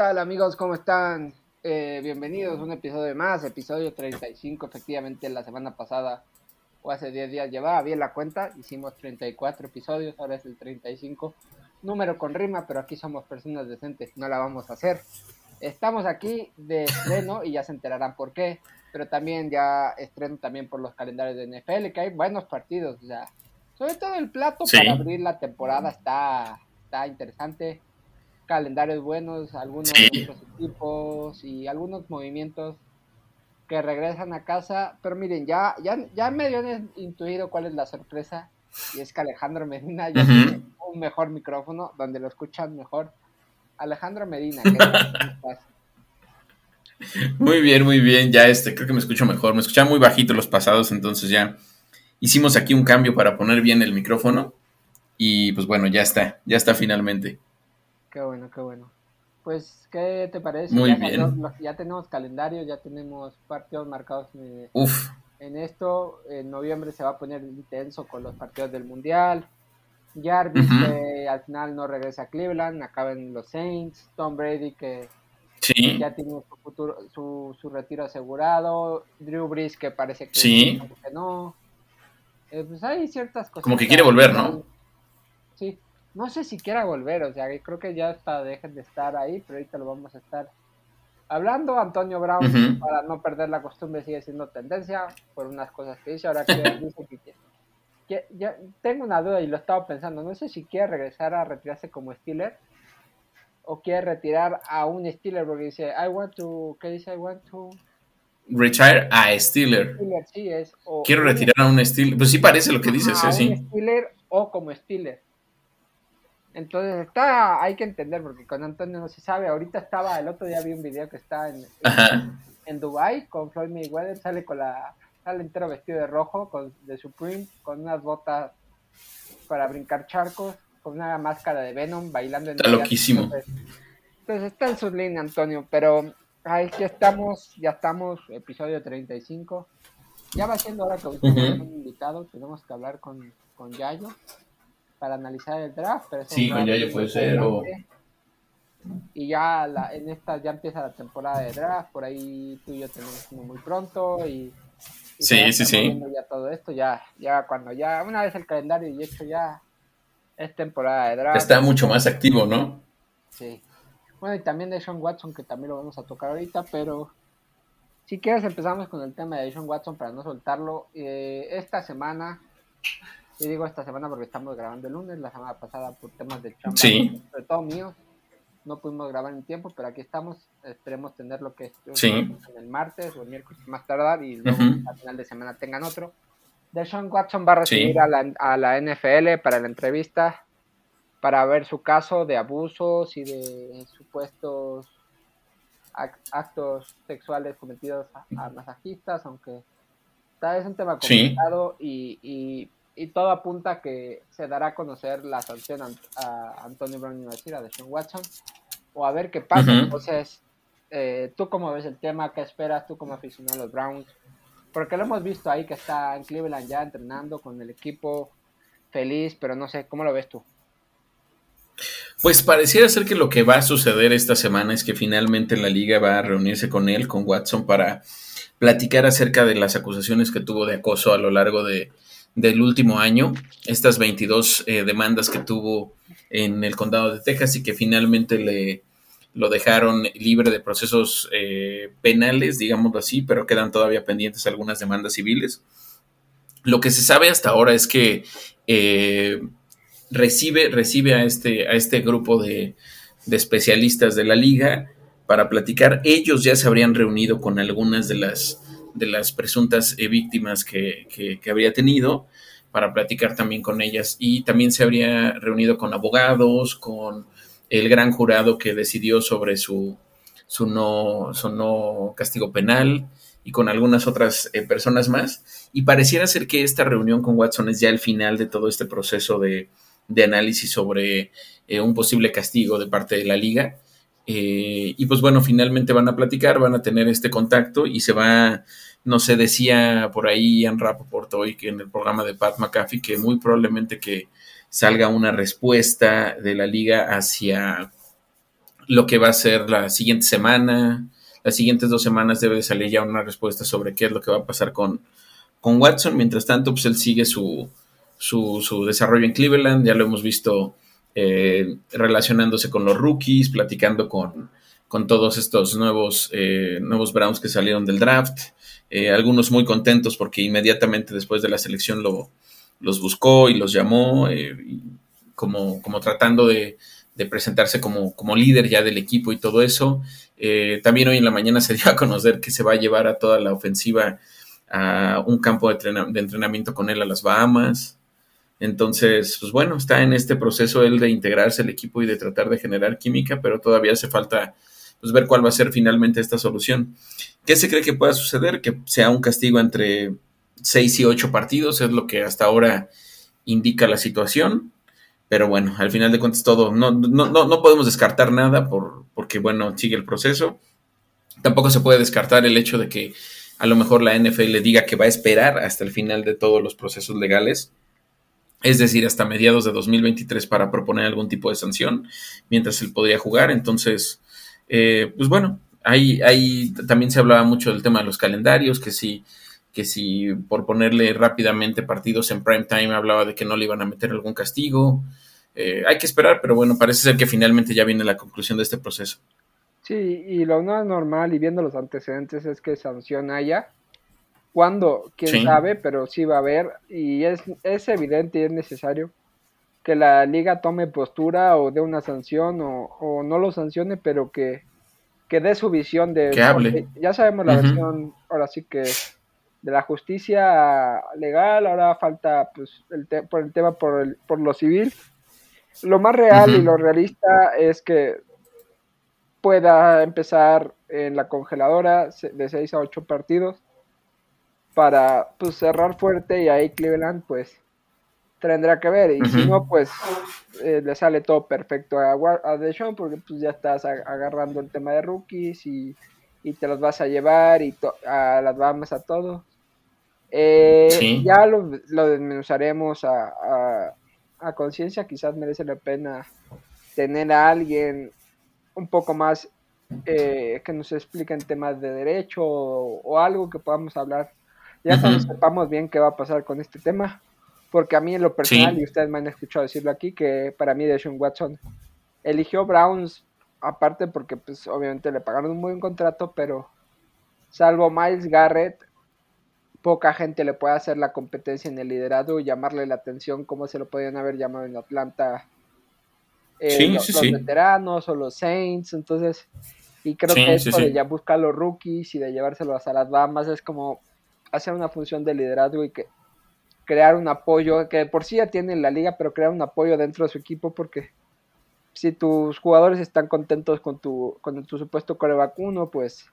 ¿Qué tal amigos? ¿Cómo están? Eh, bienvenidos a un episodio más, episodio 35. Efectivamente, la semana pasada o hace 10 días llevaba bien la cuenta. Hicimos 34 episodios, ahora es el 35. Número con rima, pero aquí somos personas decentes, no la vamos a hacer. Estamos aquí de estreno y ya se enterarán por qué. Pero también ya estreno también por los calendarios de NFL, que hay buenos partidos. O sea, sobre todo el plato para abrir la temporada está, está interesante. Calendarios buenos, algunos equipos y algunos movimientos que regresan a casa. Pero miren, ya, ya, ya medio han intuido cuál es la sorpresa. Y es que Alejandro Medina ya tiene un mejor micrófono donde lo escuchan mejor. Alejandro Medina, ¿qué Muy bien, muy bien. Ya este, creo que me escucho mejor. Me escuchaba muy bajito los pasados, entonces ya hicimos aquí un cambio para poner bien el micrófono. Y pues bueno, ya está, ya está finalmente. Qué bueno, qué bueno. Pues, ¿qué te parece? Muy ya, bien. ya tenemos calendario, ya tenemos partidos marcados en, Uf. en esto. En noviembre se va a poner intenso con los partidos del Mundial. Jarvis, que al final no regresa a Cleveland, acaban los Saints. Tom Brady, que ya tiene su, futuro, su, su, retiro asegurado. Drew Brees, que parece que, sí. que no. Eh, pues hay ciertas cosas. Como que quiere volver, ¿no? Sí. No sé si quiera volver, o sea, creo que ya hasta dejen de estar ahí, pero ahorita lo vamos a estar hablando. Antonio Brown, para no perder la costumbre, sigue siendo tendencia por unas cosas que dice. Ahora que dice que ya tengo una duda y lo estaba pensando. No sé si quiere regresar a retirarse como Steeler o quiere retirar a un Steeler porque dice, I want to, ¿qué dice? I want to... Retire a Steeler. Steeler sí es. Quiero retirar a un Steeler. Pues sí parece lo que dices, a sí. Un Steeler o como Steeler. Entonces está, hay que entender porque con Antonio no se sabe. Ahorita estaba, el otro día vi un video que está en, en, en Dubai con Floyd Mayweather, sale con la sale entero vestido de rojo, con, de Supreme, con unas botas para brincar charcos, con una máscara de Venom, bailando en Está loquísimo. Entonces, entonces, está en su línea, Antonio, pero ahí ya estamos, ya estamos, episodio 35. Ya va siendo hora que uh -huh. un invitado, tenemos que hablar con, con Yayo para analizar el draft. Pero sí, con Yayo puede ser. O... Y ya la, en esta ya empieza la temporada de draft, por ahí tú y yo tenemos uno muy pronto y Sí, sí, sí. Ya todo esto, ya, ya cuando ya, una vez el calendario y hecho ya es temporada de draft. Está mucho más activo, ¿no? Sí. Bueno, y también de Sean Watson, que también lo vamos a tocar ahorita, pero si quieres empezamos con el tema de Sean Watson para no soltarlo. Eh, esta semana, y digo esta semana porque estamos grabando el lunes, la semana pasada por temas de chamba, sí. sobre todo mío, no pudimos grabar en tiempo, pero aquí estamos. Esperemos tener lo que es sí. en el martes o el miércoles más tardar y luego uh -huh. al final de semana tengan otro. Deshaun Watson va a recibir sí. a, la, a, la, NFL para la entrevista para ver su caso de abusos y de supuestos actos sexuales cometidos a, a masajistas, aunque tal vez es un tema complicado sí. y, y y todo apunta a que se dará a conocer la sanción a, Antonio Brown y a Deshaun Watson o a ver qué pasa. Uh -huh. Entonces, eh, ¿tú cómo ves el tema? ¿Qué esperas tú como aficionado a los Browns? Porque lo hemos visto ahí que está en Cleveland ya entrenando con el equipo feliz, pero no sé, ¿cómo lo ves tú? Pues pareciera ser que lo que va a suceder esta semana es que finalmente la liga va a reunirse con él, con Watson, para platicar acerca de las acusaciones que tuvo de acoso a lo largo de, del último año, estas 22 eh, demandas que tuvo en el condado de Texas y que finalmente le lo dejaron libre de procesos eh, penales, digámoslo así, pero quedan todavía pendientes algunas demandas civiles. Lo que se sabe hasta ahora es que eh, recibe, recibe a, este, a este grupo de, de especialistas de la liga para platicar. Ellos ya se habrían reunido con algunas de las de las presuntas eh, víctimas que, que, habría tenido para platicar también con ellas. Y también se habría reunido con abogados, con el gran jurado que decidió sobre su, su, no, su no castigo penal y con algunas otras eh, personas más. Y pareciera ser que esta reunión con Watson es ya el final de todo este proceso de, de análisis sobre eh, un posible castigo de parte de la liga eh, y pues bueno, finalmente van a platicar, van a tener este contacto y se va, no sé, decía por ahí Ian Rappaport hoy que en el programa de Pat McAfee que muy probablemente que salga una respuesta de la liga hacia lo que va a ser la siguiente semana. Las siguientes dos semanas debe de salir ya una respuesta sobre qué es lo que va a pasar con, con Watson. Mientras tanto, pues él sigue su, su desarrollo en Cleveland. Ya lo hemos visto eh, relacionándose con los rookies, platicando con, con todos estos nuevos, eh, nuevos Browns que salieron del draft. Eh, algunos muy contentos porque inmediatamente después de la selección lo, los buscó y los llamó, como, como tratando de, de presentarse como, como, líder ya del equipo y todo eso. Eh, también hoy en la mañana se dio a conocer que se va a llevar a toda la ofensiva a un campo de entrenamiento con él a las Bahamas. Entonces, pues bueno, está en este proceso él de integrarse al equipo y de tratar de generar química, pero todavía hace falta pues, ver cuál va a ser finalmente esta solución. ¿Qué se cree que pueda suceder? Que sea un castigo entre seis y ocho partidos, es lo que hasta ahora indica la situación. Pero bueno, al final de cuentas todo, no, no, no, podemos descartar nada por, porque, bueno, sigue el proceso. Tampoco se puede descartar el hecho de que a lo mejor la NFL le diga que va a esperar hasta el final de todos los procesos legales, es decir, hasta mediados de 2023 para proponer algún tipo de sanción, mientras él podría jugar. Entonces, eh, pues bueno, ahí, ahí también se hablaba mucho del tema de los calendarios, que si que si por ponerle rápidamente partidos en prime time hablaba de que no le iban a meter algún castigo. Eh, hay que esperar, pero bueno, parece ser que finalmente ya viene la conclusión de este proceso. Sí, y lo no normal y viendo los antecedentes es que sanción haya. ¿Cuándo? ¿Quién sabe? Pero sí va a haber y es, es evidente y es necesario que la liga tome postura o dé una sanción o, o no lo sancione, pero que, que dé su visión de... Que hable. Ya sabemos la versión, ahora sí que de la justicia legal, ahora falta pues el por el tema por, el, por lo civil. Lo más real y lo realista es que pueda empezar en la congeladora de 6 a 8 partidos para pues cerrar fuerte y ahí Cleveland pues tendrá que ver. Y si no pues eh, le sale todo perfecto a, a Deshaun porque pues ya estás agarrando el tema de rookies y, y te los vas a llevar y a las Bahamas a todos eh, ya lo, lo desmenuzaremos a, a, conciencia, quizás merece la pena tener a alguien un poco más eh, que nos explique en temas de derecho o, algo que podamos hablar. Ya sepamos bien qué va a pasar con este tema, porque a mí en lo personal, y ustedes me han escuchado decirlo aquí, que para mí Deshaun Watson eligió Browns aparte porque pues obviamente le pagaron un buen contrato, pero salvo Miles Garrett, poca gente le puede hacer la competencia en el liderazgo y llamarle la atención como se lo podían haber llamado en Atlanta eh, los, veteranos o los Saints. Entonces, y creo que esto de ya buscar los rookies y de llevárselos a las Bahamas es como hacer una función de liderazgo y que crear un apoyo, que por sí ya tienen la liga, pero crear un apoyo dentro de su equipo porque si tus jugadores están contentos con tu, con tu supuesto core vacuno, pues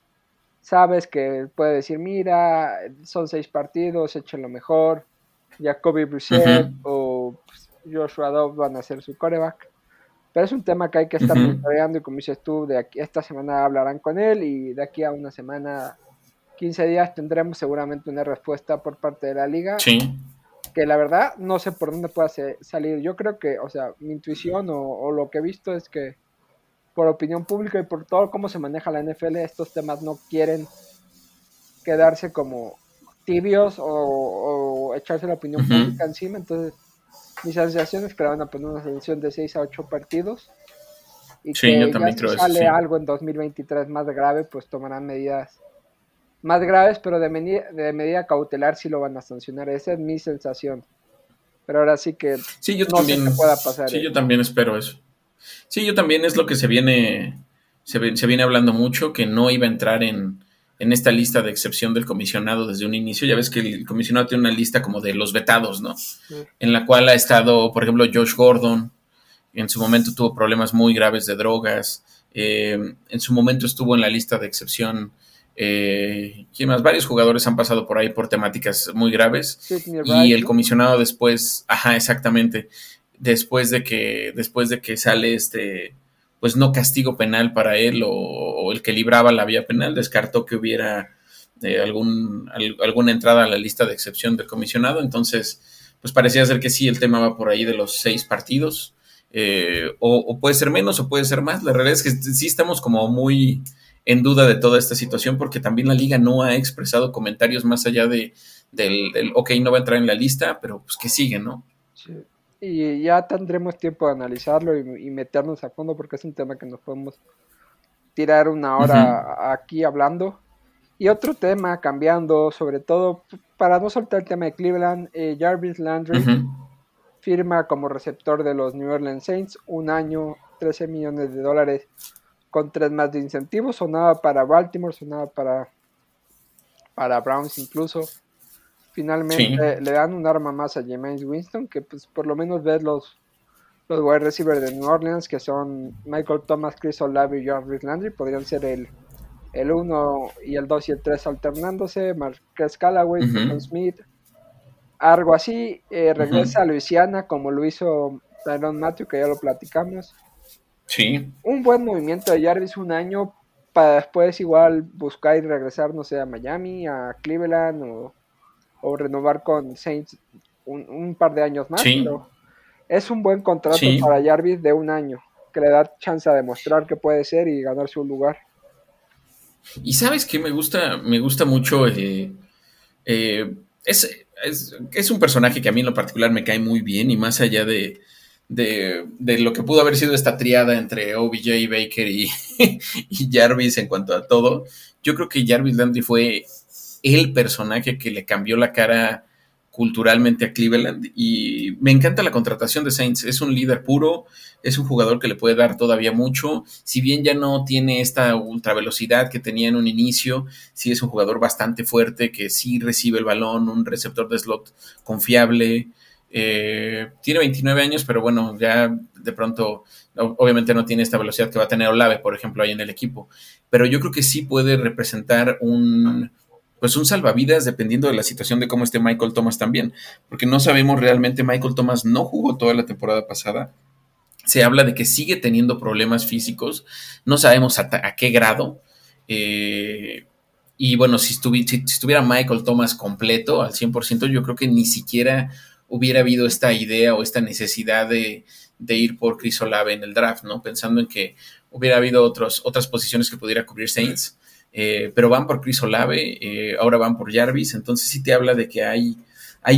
sabes que puede decir, mira, son seis partidos, echen lo mejor, Jacoby Brissett o Joshua Dobbs van a ser su coreback. Pero es un tema que hay que estar monitoreando y como dices tú, de aquí, esta semana hablarán con él y de aquí a una semana, 15 días, tendremos seguramente una respuesta por parte de la liga. Sí. Que la verdad no sé por dónde pueda salir. Yo creo que, o sea, mi intuición o lo que he visto es que por opinión pública y por todo cómo se maneja la NFL, estos temas no quieren quedarse como tibios o, echarse la opinión pública encima. Entonces, mis asociaciones es que van a poner una selección de 6 a 8 partidos. Y que yo también si sale algo en 2023 más grave, pues tomarán medidas más graves, pero de, de medida cautelar sí lo van a sancionar. Esa es mi sensación. Pero ahora sí que sí, yo no también, pueda pasar. Sí, yo también espero eso. Sí, yo también es lo que se viene, se, viene hablando mucho, que no iba a entrar en, en, esta lista de excepción del comisionado desde un inicio. Ya ves que el comisionado tiene una lista como de los vetados, ¿no? En la cual ha estado, por ejemplo, Josh Gordon, en su momento tuvo problemas muy graves de drogas, eh, en su momento estuvo en la lista de excepción. Eh, más? Varios jugadores han pasado por ahí por temáticas muy graves. y el comisionado después, ajá, exactamente después de que, después de que sale este, pues no castigo penal para él o, el que libraba la vía penal, descartó que hubiera eh, algún, alguna entrada a la lista de excepción del comisionado. Entonces, pues parecía ser que sí, el tema va por ahí de los seis partidos. eh, o, puede ser menos o puede ser más. La realidad es que sí estamos como muy en duda de toda esta situación porque también la liga no ha expresado comentarios más allá de, del, ok, no va a entrar en la lista, pero pues que sigue, ¿no? Sí. Y ya tendremos tiempo de analizarlo y, meternos a fondo porque es un tema que nos podemos tirar una hora aquí hablando. Y otro tema, cambiando, sobre todo, para no soltar el tema de Cleveland, eh, Jarvis Landry firma como receptor de los New Orleans Saints un año, 13 millones de dólares con tres más de incentivos. Sonaba para Baltimore, sonaba para, para Browns incluso. Finalmente le dan un arma más a James Winston, que pues por lo menos ves los, los wide receivers de New Orleans, que son Michael Thomas, Chris Olave y Jarvis Landry, podrían ser el, el 1 y el 2 y el 3 alternándose, Marquez Callaway, Smith, algo así, eh, regresa a Luisiana como lo hizo Tyron Matthew, que ya lo platicamos. Sí. Un buen movimiento de Jarvis un año para después igual buscar y regresar, no sé, a Miami, a Cleveland o o renovar con Saints un, par de años más, pero es un buen contrato para Jarvis de un año, que le da chance a demostrar que puede ser y ganarse un lugar. Y sabes que me gusta, me gusta mucho, eh, eh, es, es, un personaje que a mí en lo particular me cae muy bien y más allá de, de, lo que pudo haber sido esta triada entre OBJ, Baker y, y Jarvis en cuanto a todo, yo creo que Jarvis Landry fue el personaje que le cambió la cara culturalmente a Cleveland y me encanta la contratación de Saints. Es un líder puro, es un jugador que le puede dar todavía mucho. Si bien ya no tiene esta ultra velocidad que tenía en un inicio, sí es un jugador bastante fuerte que sí recibe el balón, un receptor de slot confiable. Eh, tiene 29 años, pero bueno, ya de pronto, obviamente no tiene esta velocidad que va a tener Olave, por ejemplo, ahí en el equipo. Pero yo creo que sí puede representar un pues un salvavidas dependiendo de la situación de cómo esté Michael Thomas también, porque no sabemos realmente, Michael Thomas no jugó toda la temporada pasada, se habla de que sigue teniendo problemas físicos, no sabemos a, qué grado, eh, y bueno, si, estuviera Michael Thomas completo al 100%, yo creo que ni siquiera hubiera habido esta idea o esta necesidad de, ir por Chris Olave en el draft, ¿no? Pensando en que hubiera habido otras posiciones que pudiera cubrir Saints. Eh, pero van por Chris Olave, eh, ahora van por Jarvis, entonces sí te habla de que hay,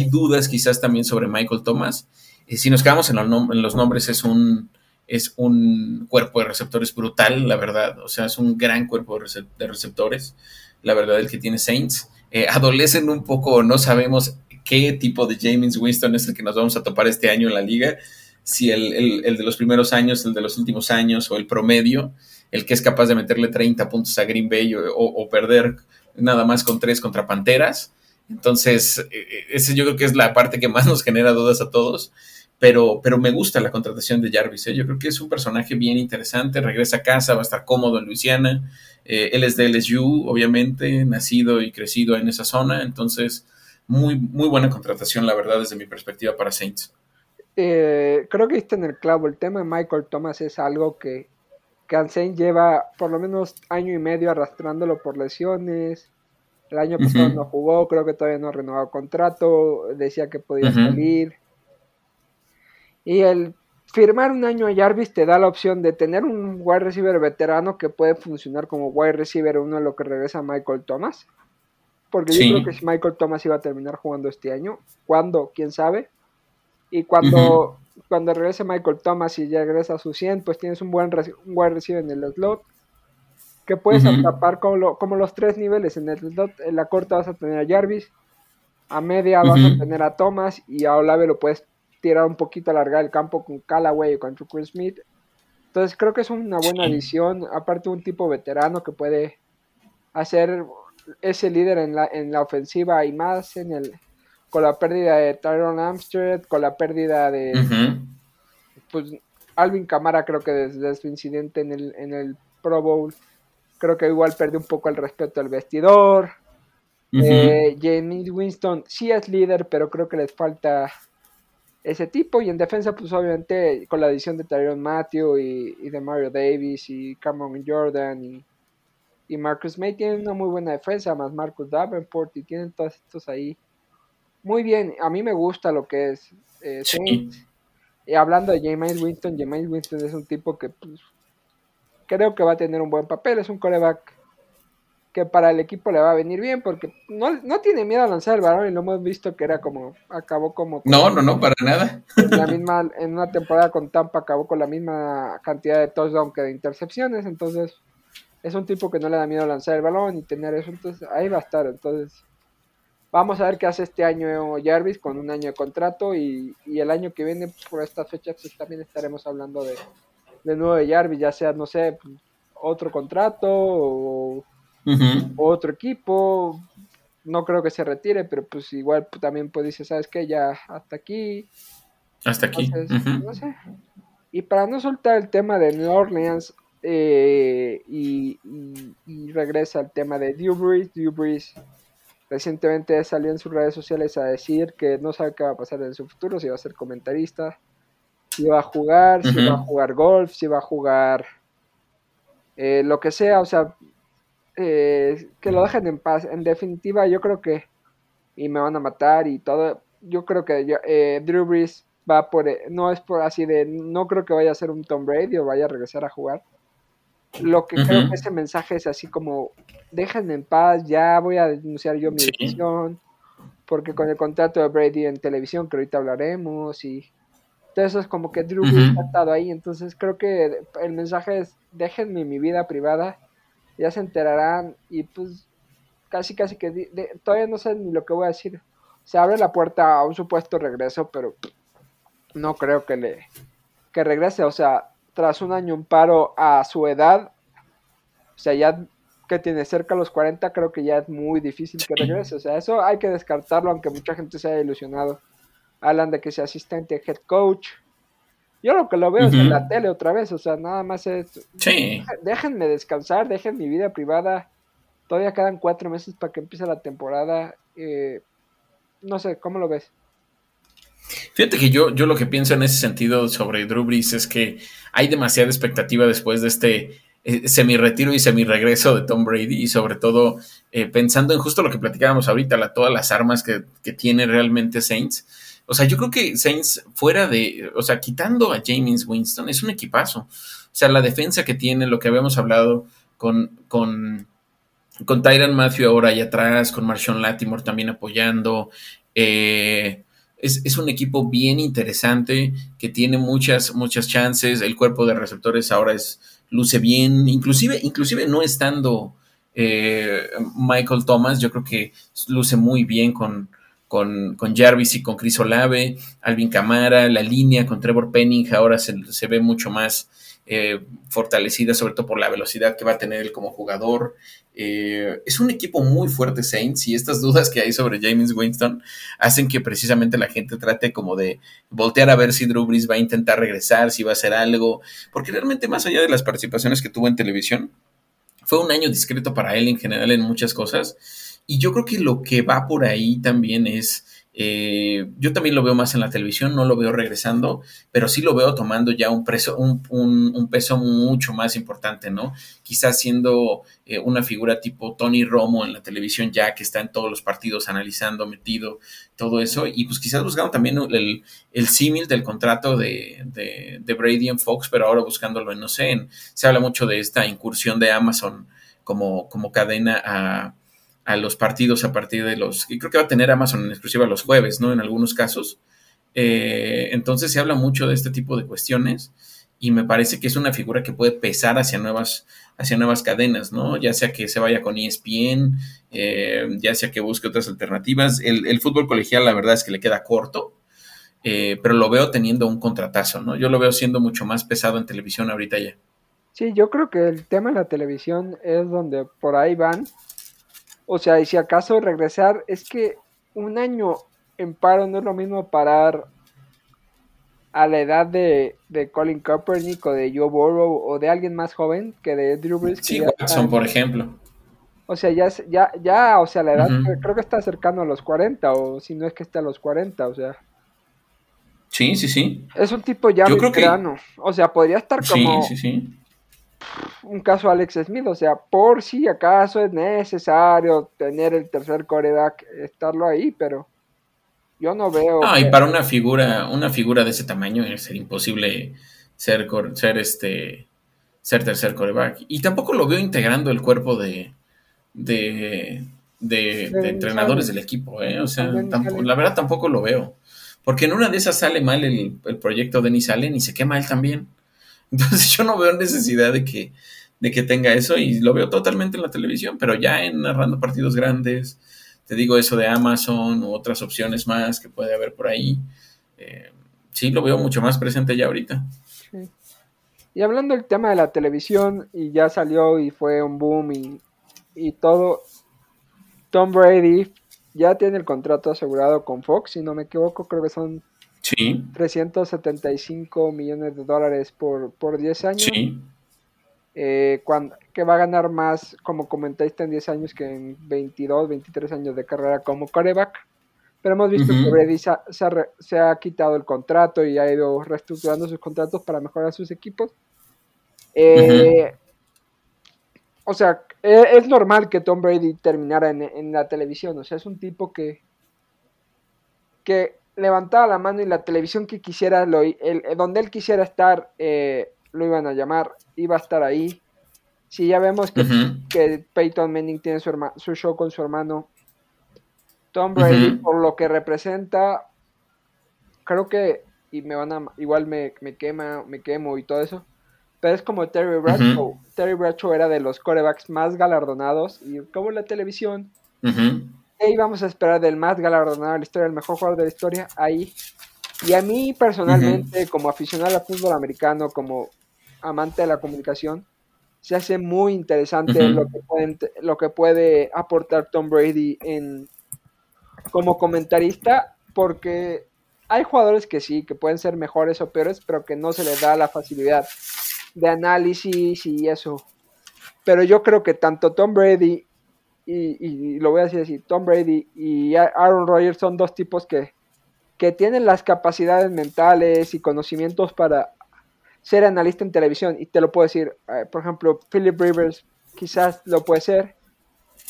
dudas quizás también sobre Michael Thomas. Eh, si nos quedamos en, los nombres, es un, es un cuerpo de receptores brutal, la verdad, o sea, es un gran cuerpo de receptores, la verdad, el que tiene Saints. adolecen un poco, no sabemos qué tipo de James Winston es el que nos vamos a topar este año en la liga, si el, el de los primeros años, el de los últimos años o el promedio el que es capaz de meterle 30 puntos a Green Bay o, perder nada más con tres contra Panteras. Entonces, e, e, ese yo creo que es la parte que más nos genera dudas a todos. Pero, pero me gusta la contratación de Jarvis. ¿eh? Yo creo que es un personaje bien interesante. Regresa a casa, va a estar cómodo en Luisiana. Eh, él es de LSU, obviamente, nacido y crecido en esa zona. Entonces, muy, muy buena contratación, la verdad, desde mi perspectiva para Saints. Eh, creo que está en el clavo. El tema de Michael Thomas es algo que Kansen lleva por lo menos año y medio arrastrándolo por lesiones. El año pasado no jugó, creo que todavía no ha renovado contrato, decía que podía salir. Y el firmar un año a Jarvis te da la opción de tener un wide receiver veterano que puede funcionar como wide receiver uno de lo que regresa Michael Thomas. Porque yo creo que si Michael Thomas iba a terminar jugando este año, ¿cuándo? ¿Quién sabe? Y cuando cuando regrese Michael Thomas y ya regresa a su 100, pues tienes un buen un wide receiver en el slot que puedes atrapar como, como, los tres niveles. En el slot, en la corta vas a tener a Jarvis, a media vas a tener a Thomas y a Olave lo puedes tirar un poquito, alargar el campo con Callaway o con Chris Smith. Entonces creo que es una buena adición, aparte un tipo veterano que puede hacer ese líder en la, en la ofensiva y más en el, con la pérdida de Tyron Amstrad, con la pérdida de pues Alvin Camara creo que desde su incidente en el, en el Pro Bowl creo que igual perdió un poco el respeto al vestidor. Eh, Jamie Winston sí es líder, pero creo que les falta ese tipo. Y en defensa, pues obviamente con la adición de Tyron Matthew y, de Mario Davis y Cameron Jordan y, y Marcus May tienen una muy buena defensa, más Marcus Davenport y tienen todos estos ahí muy bien, a mí me gusta lo que es eh, Y hablando de James Winston, James Winston es un tipo que pues, creo que va a tener un buen papel. Es un coreback que para el equipo le va a venir bien porque no, no tiene miedo a lanzar el balón y lo hemos visto que era como, acabó como... No, no, no, para nada. En, la misma, en una temporada con Tampa acabó con la misma cantidad de touchdowns que de intercepciones, entonces es un tipo que no le da miedo lanzar el balón y tener eso, entonces ahí va a estar, entonces vamos a ver qué hace este año Jarvis con un año de contrato y, y el año que viene pues, por estas fechas pues, también estaremos hablando de, de nuevo de Jarvis, ya sea, no sé, otro contrato o otro equipo. No creo que se retire, pero pues igual también pues dice, ¿sabes qué? Ya hasta aquí. Hasta aquí. no sé. Y para no soltar el tema de New Orleans eh, y, regresa al tema de Drew Brees, Drew Brees recientemente salió en sus redes sociales a decir que no sabe qué va a pasar en su futuro, si va a ser comentarista, si va a jugar, si va a jugar golf, si va a jugar eh, lo que sea, o sea, eh, que lo dejen en paz. En definitiva, yo creo que, y me van a matar y todo, yo creo que eh, Drew Brees va por, no es por así de, no creo que vaya a ser un Tom Brady o vaya a regresar a jugar. Lo que creo que ese mensaje es así como, déjenme en paz, ya voy a denunciar yo mi decisión, porque con el contrato de Brady en televisión, que ahorita hablaremos, y todo eso es como que Drew ha estado ahí, entonces creo que el mensaje es, déjenme mi vida privada ya se enterarán y pues casi casi que todavía no sé ni lo que voy a decir. Se abre la puerta a un supuesto regreso, pero no creo que le que regrese, o sea, tras un año un paro a su edad, o sea, ya que tiene cerca de los 40, creo que ya es muy difícil que regrese, o sea, eso hay que descartarlo aunque mucha gente se haya ilusionado. Hablan de que sea asistente head coach, yo lo que lo veo es en la tele otra vez, o sea, nada más es... Sí. Déjenme descansar, dejen mi vida privada. Todavía quedan cuatro meses para que empiece la temporada. Eh, no sé, ¿cómo lo ves? Fíjate que yo, yo lo que pienso en ese sentido sobre Drew Brees es que hay demasiada expectativa después de este eh, semi-retiro y semi-regreso de Tom Brady y sobre todo eh, pensando en justo lo que platicábamos ahorita, la, todas las armas que, que tiene realmente Saints o sea, yo creo que Saints fuera de, o sea, quitando a James Winston, es un equipazo. O sea, la defensa que tiene, lo que habíamos hablado con, con, con Tyron Matthew ahora ahí atrás, con Marshawn Latimore también apoyando. Eh, es, un equipo bien interesante que tiene muchas, muchas chances. El cuerpo de receptores ahora es, luce bien, inclusive, inclusive no estando eh, Michael Thomas, yo creo que luce muy bien con, con, Jarvis y con Chris Olave, Alvin Camara, la línea con Trevor Penning ahora se, ve mucho más eh, fortalecida, sobre todo por la velocidad que va a tener él como jugador. Eh, es un equipo muy fuerte Saints y estas dudas que hay sobre James Winston hacen que precisamente la gente trate como de voltear a ver si Drew Brees va a intentar regresar, si va a hacer algo, porque realmente más allá de las participaciones que tuvo en televisión, fue un año discreto para él en general en muchas cosas y yo creo que lo que va por ahí también es, eh, yo también lo veo más en la televisión, no lo veo regresando, pero sí lo veo tomando ya un, peso, un, peso mucho más importante, ¿no? Quizás siendo eh, una figura tipo Tony Romo en la televisión ya, que está en todos los partidos analizando, metido, todo eso, y pues quizás buscando también el, el símil del contrato de, de, Brady en Fox, pero ahora buscándolo en, no sé, se habla mucho de esta incursión de Amazon como, como cadena a a los partidos a partir de los, y creo que va a tener Amazon en exclusiva los jueves, ¿no? En algunos casos. Eh, entonces se habla mucho de este tipo de cuestiones y me parece que es una figura que puede pesar hacia nuevas, hacia nuevas cadenas, ¿no? Ya sea que se vaya con ESPN, eh, ya sea que busque otras alternativas. El, fútbol colegial, la verdad es que le queda corto, eh, pero lo veo teniendo un contratazo, ¿no? Yo lo veo siendo mucho más pesado en televisión ahorita ya. Sí, yo creo que el tema de la televisión es donde por ahí van o sea, y si acaso regresar, es que un año en paro no es lo mismo parar a la edad de, de Colin Kaepernick o de Joe Burrow o de alguien más joven que de Drew Brees. Sí, Watson, por ejemplo. O sea, ya, ya, ya, o sea, la edad creo que está cercano a los 40 o si no es que está a los 40, o sea. Sí, sí, sí. Es un tipo ya Yo veterano. O sea, podría estar como... Sí, sí, sí un caso Alex Smith, o sea, por si acaso es necesario tener el tercer coreback, estarlo ahí, pero Yo no veo. Y para una figura, una figura de ese tamaño es imposible ser, ser este ser tercer coreback. Y tampoco lo veo integrando el cuerpo de, de, de, entrenadores del equipo. ¿eh? O sea, la verdad tampoco lo veo. Porque en una de esas sale mal el, proyecto de Denis Allen y se quema él también. Entonces yo no veo necesidad de que, de que tenga eso y lo veo totalmente en la televisión, pero ya en narrando partidos grandes, te digo eso de Amazon u otras opciones más que puede haber por ahí. Eh, sí, lo veo mucho más presente ya ahorita. Y hablando del tema de la televisión, y ya salió y fue un boom y, y todo, Tom Brady ya tiene el contrato asegurado con Fox, si no me equivoco, creo que son sí. 375 millones de dólares por, por 10 años. Sí. Eh, cuando, que va a ganar más como comentarista en 10 años que en 22, 23 años de carrera como coreback. Pero hemos visto que Brady se ha, se, ha, quitado el contrato y ha ido reestructurando sus contratos para mejorar sus equipos. Eh, o sea, e, es, normal que Tom Brady terminara en, la televisión. O sea, es un tipo que, que levantaba la mano y la televisión que quisiera, lo, el, donde él quisiera estar, eh, lo iban a llamar, iba a estar ahí. Si ya vemos que, Peyton Manning tiene su, su show con su hermano, Tom Brady, por lo que representa, creo que, y me van a, igual me, me quema, me quemo y todo eso, pero es como Terry Bradshaw. Terry Bradshaw era de los corebacks más galardonados y como la televisión. Y vamos a esperar del más galardonado de la historia, el mejor jugador de la historia, ahí. Y a mí personalmente, como aficionado al fútbol americano, como amante de la comunicación, se hace muy interesante lo, que lo que puede aportar Tom Brady en, como comentarista, porque hay jugadores que sí, que pueden ser mejores o peores, pero que no se les da la facilidad de análisis y eso. Pero yo creo que tanto Tom Brady y, lo voy a decir así, Tom Brady y Aaron Rodgers son dos tipos que, que tienen las capacidades mentales y conocimientos para ser analista en televisión. Y te lo puedo decir, eh, por ejemplo, Philip Rivers quizás lo puede ser.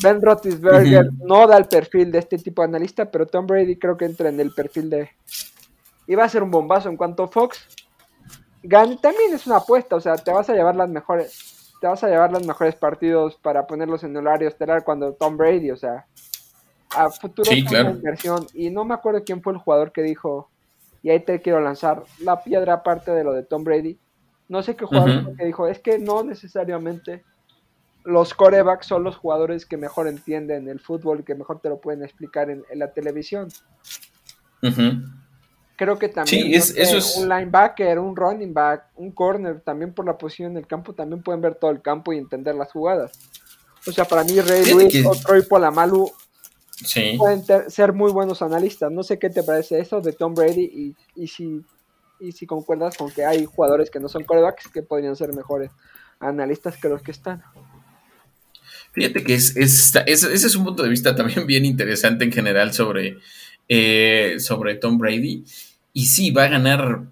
Ben Roethlisberger no da el perfil de este tipo de analista, pero Tom Brady creo que entra en el perfil de... Y va a ser un bombazo en cuanto a Fox también es una apuesta, o sea, te vas a llevar las mejores, te vas a llevar los mejores partidos para ponerlos en el horario estelar cuando Tom Brady, o sea, a futuro sí, claro. inversión. Y no me acuerdo quién fue el jugador que dijo, y ahí te quiero lanzar la piedra aparte de lo de Tom Brady. No sé qué jugador que dijo, es que no necesariamente los corebacks son los jugadores que mejor entienden el fútbol y que mejor te lo pueden explicar en, la televisión. Creo que también eso es... un linebacker, un running back, un corner, también por la posición en el campo, también pueden ver todo el campo y entender las jugadas. O sea, para mí Ray Lewis o Troy Polamalu pueden ser muy buenos analistas. No sé qué te parece eso de Tom Brady y, y, si, y si concuerdas con que hay jugadores que no son corebacks que podrían ser mejores analistas que los que están. Fíjate que es, ese es un punto de vista también bien interesante en general sobre, eh, sobre Tom Brady. Y sí, va a ganar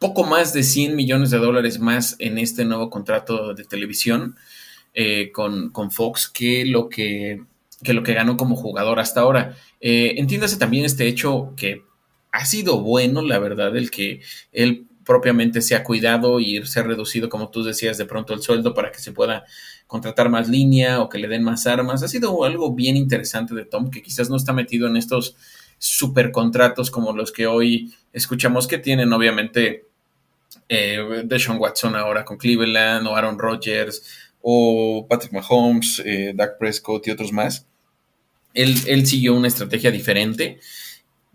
poco más de 100 millones de dólares más en este nuevo contrato de televisión eh, con, Fox que lo que, lo que ganó como jugador hasta ahora. Eh, entiéndase también este hecho que ha sido bueno, la verdad, el que él propiamente se ha cuidado y se ha reducido, como tú decías, de pronto el sueldo para que se pueda contratar más línea o que le den más armas. Ha sido algo bien interesante de Tom, que quizás no está metido en estos super contratos como los que hoy escuchamos que tienen, obviamente, eh, Deshaun Watson ahora con Cleveland, o Aaron Rodgers, o Patrick Mahomes, eh, Dak Prescott y otros más. Él, él siguió una estrategia diferente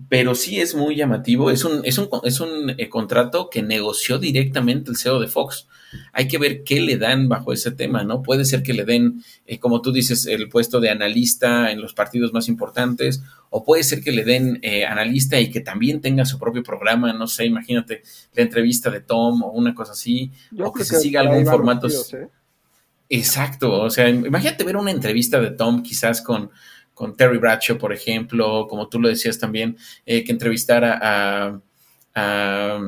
pero sí es muy llamativo. Es un, es un, es un eh, contrato que negoció directamente el CEO de Fox. Hay que ver qué le dan bajo ese tema, ¿no? Puede ser que le den, eh, como tú dices, el puesto de analista en los partidos más importantes, o puede ser que le den eh, analista y que también tenga su propio programa, no sé, imagínate la entrevista de Tom o una cosa así, o que se siga algún formato. Exacto, o sea, imagínate ver una entrevista de Tom quizás con con Terry Bradshaw, por ejemplo, como tú lo decías también, eh, que entrevistara a,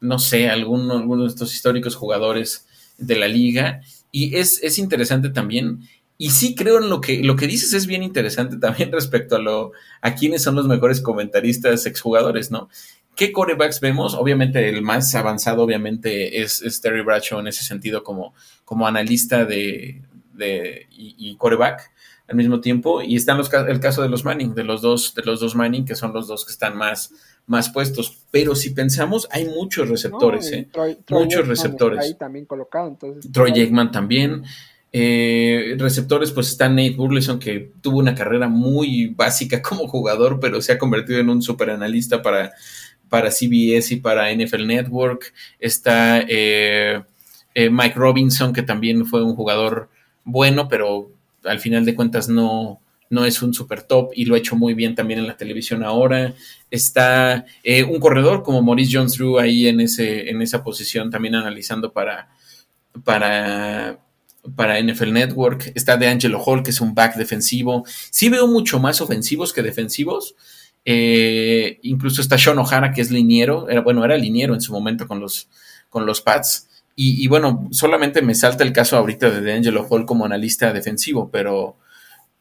no sé, alguno, alguno, de estos históricos jugadores de la liga. Y es, interesante también y sí creo en lo que, lo que dices es bien interesante también respecto a lo, a quiénes son los mejores comentaristas exjugadores, ¿no? ¿Qué corebacks vemos? Obviamente el más avanzado obviamente es, Terry Bradshaw en ese sentido como, como analista de, de y, coreback al mismo tiempo. Y está los, el caso de los Manning, de los dos, de los dos Manning, que son los dos que están más, más puestos. Pero si pensamos, hay muchos receptores, ¿eh? muchos receptores. ahí también colocado. Entonces, Troy Aikman también. Eh, receptores, pues está Nate Burleson, que tuvo una carrera muy básica como jugador, pero se ha convertido en un super analista para, para CBS y para NFL Network. Está eh, eh, Mike Robinson, que también fue un jugador bueno, pero al final de cuentas no, no es un super top y lo ha hecho muy bien también en la televisión ahora. Está eh, un corredor como Maurice Jones Drew ahí en, ese, en esa posición también analizando para, para, para NFL Network. Está de Angelo Hall, que es un back defensivo. Sí veo mucho más ofensivos que defensivos. Eh, incluso está Sean O'Hara, que es liniero. Era, bueno, era liniero en su momento con los, con los Pats. Y, bueno, solamente me salta el caso ahorita de Angelo Hall como analista defensivo, pero,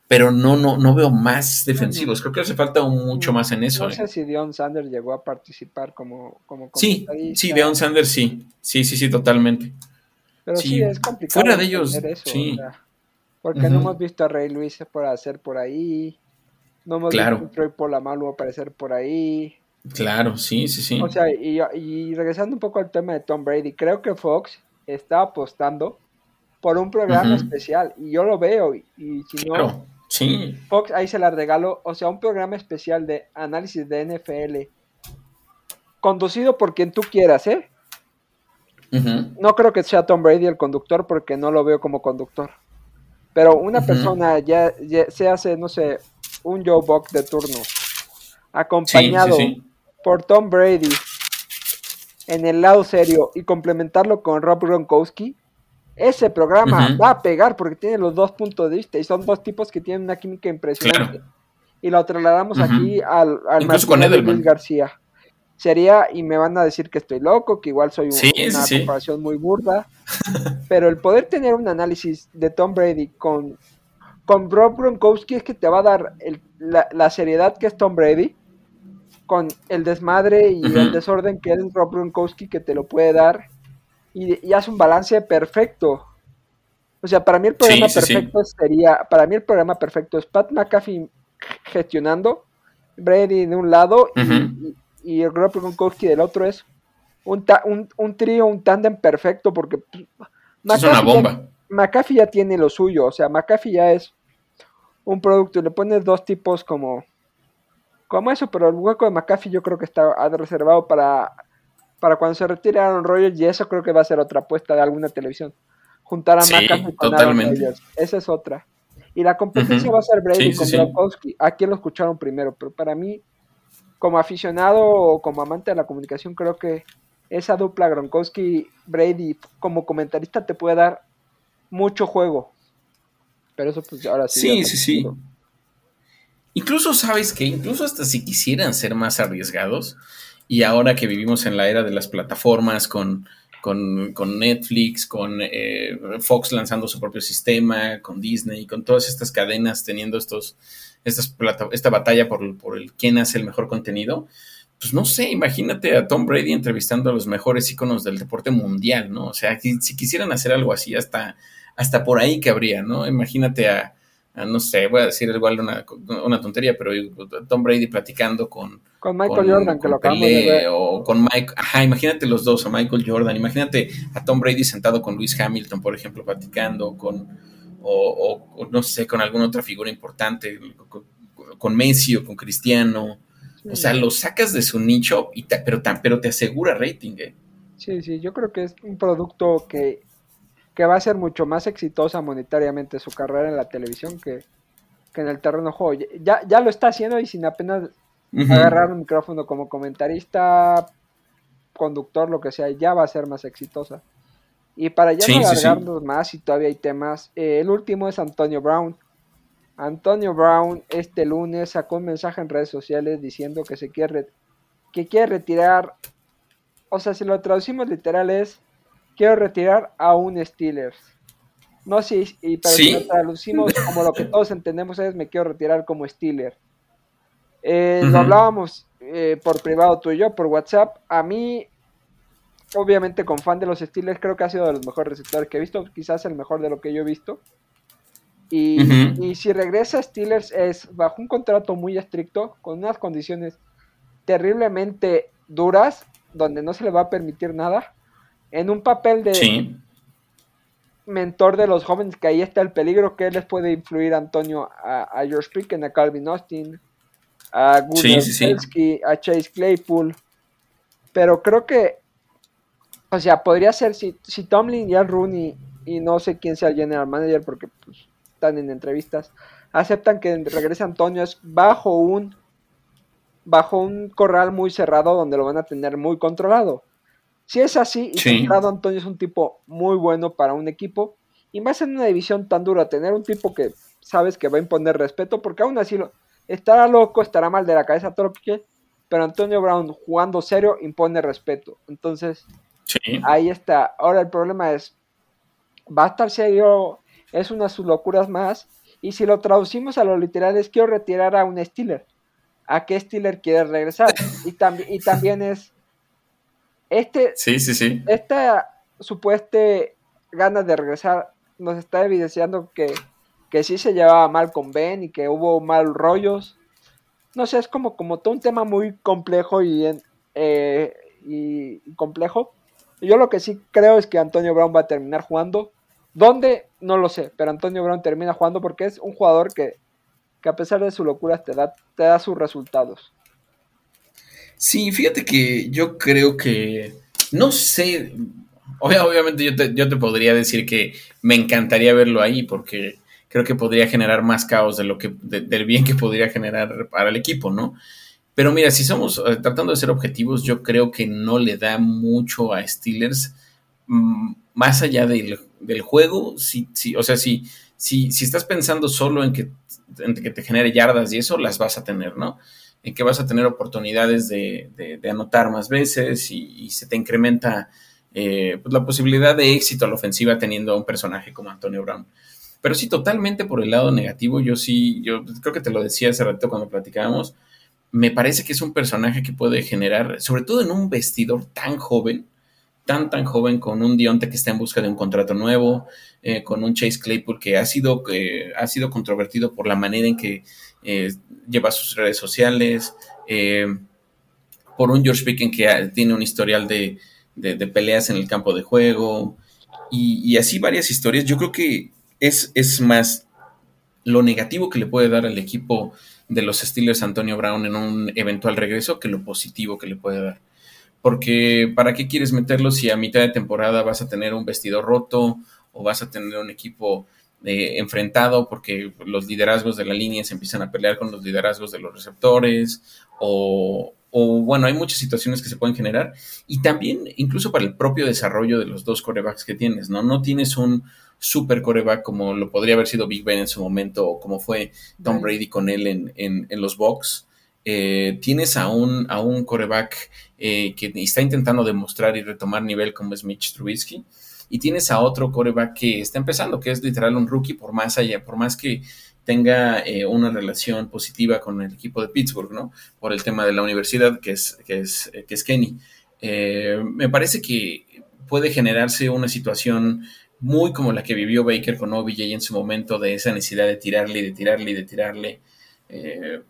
pero no, no, no veo más defensivos. Creo que hace falta mucho más en eso. No sé si Dion Sanders llegó a participar como, como Sí, sí, Dion Sanders sí. Sí, sí, sí, totalmente. Pero sí, es complicado. Fuera de ellos, sí. porque no hemos visto a Rey Luis por hacer por ahí. No hemos visto a Troy Polamalu aparecer por ahí. Claro, sí, sí, sí. O sea, y, regresando un poco al tema de Tom Brady, creo que Fox está apostando por un programa especial y yo lo veo y, si no, sí. Fox ahí se la regalo, o sea, un programa especial de análisis de NFL conducido por quien tú quieras, ¿eh? No creo que sea Tom Brady el conductor porque no lo veo como conductor. Pero una persona ya, se hace, no sé, un Joe Buck de turno, acompañado por Tom Brady en el lado serio y complementarlo con Rob Gronkowski, ese programa va a pegar porque tiene los dos puntos de vista y son dos tipos que tienen una química impresionante. Y lo trasladamos aquí al, al con García. Sería, y me van a decir que estoy loco, que igual soy una comparación muy burda, pero el poder tener un análisis de Tom Brady con, con Rob Gronkowski es que te va a dar la, la seriedad que es Tom Brady, con el desmadre y el desorden que es Rob Gronkowski que te lo puede dar y, hace un balance perfecto. O sea, para mí el programa perfecto sería, para mí el programa perfecto es Pat McAfee gestionando, Brady de un lado y, Rob Gronkowski del otro es un, un, trío, un tándem perfecto porque pues, es una bomba. McAfee ya tiene lo suyo, o sea, McAfee ya es un producto, le pones dos tipos como como eso, pero el hueco de McAfee yo creo que está reservado para, para cuando se retire Aaron Rodgers y eso creo que va a ser otra apuesta de alguna televisión. Juntar a McAfee con Aaron Rodgers. Esa es otra. Y la competencia va a ser Brady con Gronkowski. Aquí lo escucharon primero, pero para mí, como aficionado o como amante de la comunicación, creo que esa dupla Gronkowski-Brady como comentarista te puede dar mucho juego. Pero eso pues ahora sí. Sí, sí, sí. Incluso sabes que, incluso hasta si quisieran ser más arriesgados, y ahora que vivimos en la era de las plataformas con, con, Netflix, con eh, Fox lanzando su propio sistema, con Disney, con todas estas cadenas teniendo estos, estas esta batalla por, por el quién hace el mejor contenido, pues no sé, imagínate a Tom Brady entrevistando a los mejores íconos del deporte mundial, ¿no? O sea, si quisieran hacer algo así, hasta, hasta por ahí que habría, ¿no? Imagínate a, no sé, voy a decir igual una, una tontería, pero Tom Brady platicando con, con Michael Jordan, que lo acabamos de ver. O con Mike, ajá, imagínate los dos, a Michael Jordan, imagínate a Tom Brady sentado con Luis Hamilton, por ejemplo, platicando, con, o, no sé, con alguna otra figura importante, con, Messi o con Cristiano. O sea, lo sacas de su nicho, y pero, pero te asegura rating, ¿eh? Sí, sí, yo creo que es un producto que que va a ser mucho más exitosa monetariamente su carrera en la televisión que, en el terreno de juego. Ya, ya lo está haciendo y sin apenas agarrar un micrófono como comentarista, conductor, lo que sea, ya va a ser más exitosa. Y para ya no alargarnos más, y todavía hay temas, eh, el último es Antonio Brown. Antonio Brown este lunes sacó un mensaje en redes sociales diciendo que se quiere, que quiere retirar, o sea, si lo traducimos literal es quiero retirar a un Steelers. No sé, y, pero si lo traducimos como lo que todos entendemos es me quiero retirar como Steeler. Eh, lo hablábamos eh, por privado tú y yo, por WhatsApp. A mí, obviamente, con fan de los Steelers, creo que ha sido de los mejores receptores que he visto. Quizás el mejor de lo que yo he visto. Y, si regresa a Steelers es bajo un contrato muy estricto, con unas condiciones terriblemente duras, donde no se le va a permitir nada, en un papel de mentor de los jóvenes, que ahí está el peligro que les puede influir Antonio a, George Pickens, a Calvin Austin, a Gunnar a Chase Claypool. Pero creo que, o sea, podría ser si, si Tomlin y Al Rooney y no sé quién sea el general manager porque pues, están en entrevistas, aceptan que regrese Antonio es bajo un bajo un corral muy cerrado donde lo van a tener muy controlado. Si es así, y Antonio es un tipo muy bueno para un equipo, y más en una división tan dura, tener un tipo que sabes que va a imponer respeto, porque aún así lo, estará loco, estará mal de la cabeza, todo lo que quiera, pero Antonio Brown jugando serio impone respeto. Entonces, ahí está. Ahora el problema es, va a estar serio, es una de sus locuras más, y si lo traducimos a lo literal es quiero retirar a un Steeler. ¿A qué Steeler quiere regresar? Y, y también es, este, sí, sí, sí. esta supuesta ganas de regresar nos está evidenciando que que sí se llevaba mal con Ben y que hubo mal rollos. No sé, es como, como todo un tema muy complejo y, eh, y complejo. Yo lo que sí creo es que Antonio Brown va a terminar jugando. ¿Dónde? No lo sé, pero Antonio Brown termina jugando porque es un jugador que, que a pesar de su locura te da, te da sus resultados. Sí, fíjate que yo creo que, no sé, obviamente yo te, yo te podría decir que me encantaría verlo ahí porque creo que podría generar más caos de lo que, del bien que podría generar para el equipo, ¿no? Pero mira, si somos eh, tratando de ser objetivos, yo creo que no le da mucho a Steelers mm, más allá del, juego. Si, si, o sea, si, si, si estás pensando solo en que, que te genere yardas y eso, las vas a tener, ¿no? En que vas a tener oportunidades de, anotar más veces y, se te incrementa eh, pues, la posibilidad de éxito a la ofensiva teniendo a un personaje como Antonio Brown. Pero sí, totalmente por el lado negativo, yo sí, yo creo que te lo decía hace rato cuando platicábamos, me parece que es un personaje que puede generar, sobre todo en un vestidor tan joven, tan, tan joven, con un Dionte que está en busca de un contrato nuevo, eh, con un Chase Claypool que ha sido, eh, ha sido controvertido por la manera en que eh, lleva sus redes sociales, por un George Pickens que tiene un historial de, peleas en el campo de juego, y, así varias historias. Yo creo que es, más lo negativo que le puede dar al equipo de los Steelers Antonio Brown en un eventual regreso que lo positivo que le puede dar. Porque ¿para qué quieres meterlo si a mitad de temporada vas a tener un vestido roto o vas a tener un equipo eh, enfrentado porque los liderazgos de la línea se empiezan a pelear con los liderazgos de los receptores o, o bueno, hay muchas situaciones que se pueden generar y también incluso para el propio desarrollo de los dos corebacks que tienes, ¿no? No tienes un, super coreback como lo podría haber sido Big Ben en su momento o como fue Tom Brady con él en, en, los Bucks. Eh, tienes a un, a un coreback eh, que está intentando demostrar y retomar nivel como es Mitch Trubisky. Y tienes a otro coreback que está empezando, que es literal un rookie, por más allá, por más que tenga eh, una relación positiva con el equipo de Pittsburgh, ¿no? Por el tema de la universidad, que es, que es, que es Kenny. me parece que puede generarse una situación muy como la que vivió Baker con OBJ en su momento, de esa necesidad de tirarle y de tirarle y de tirarle, eh,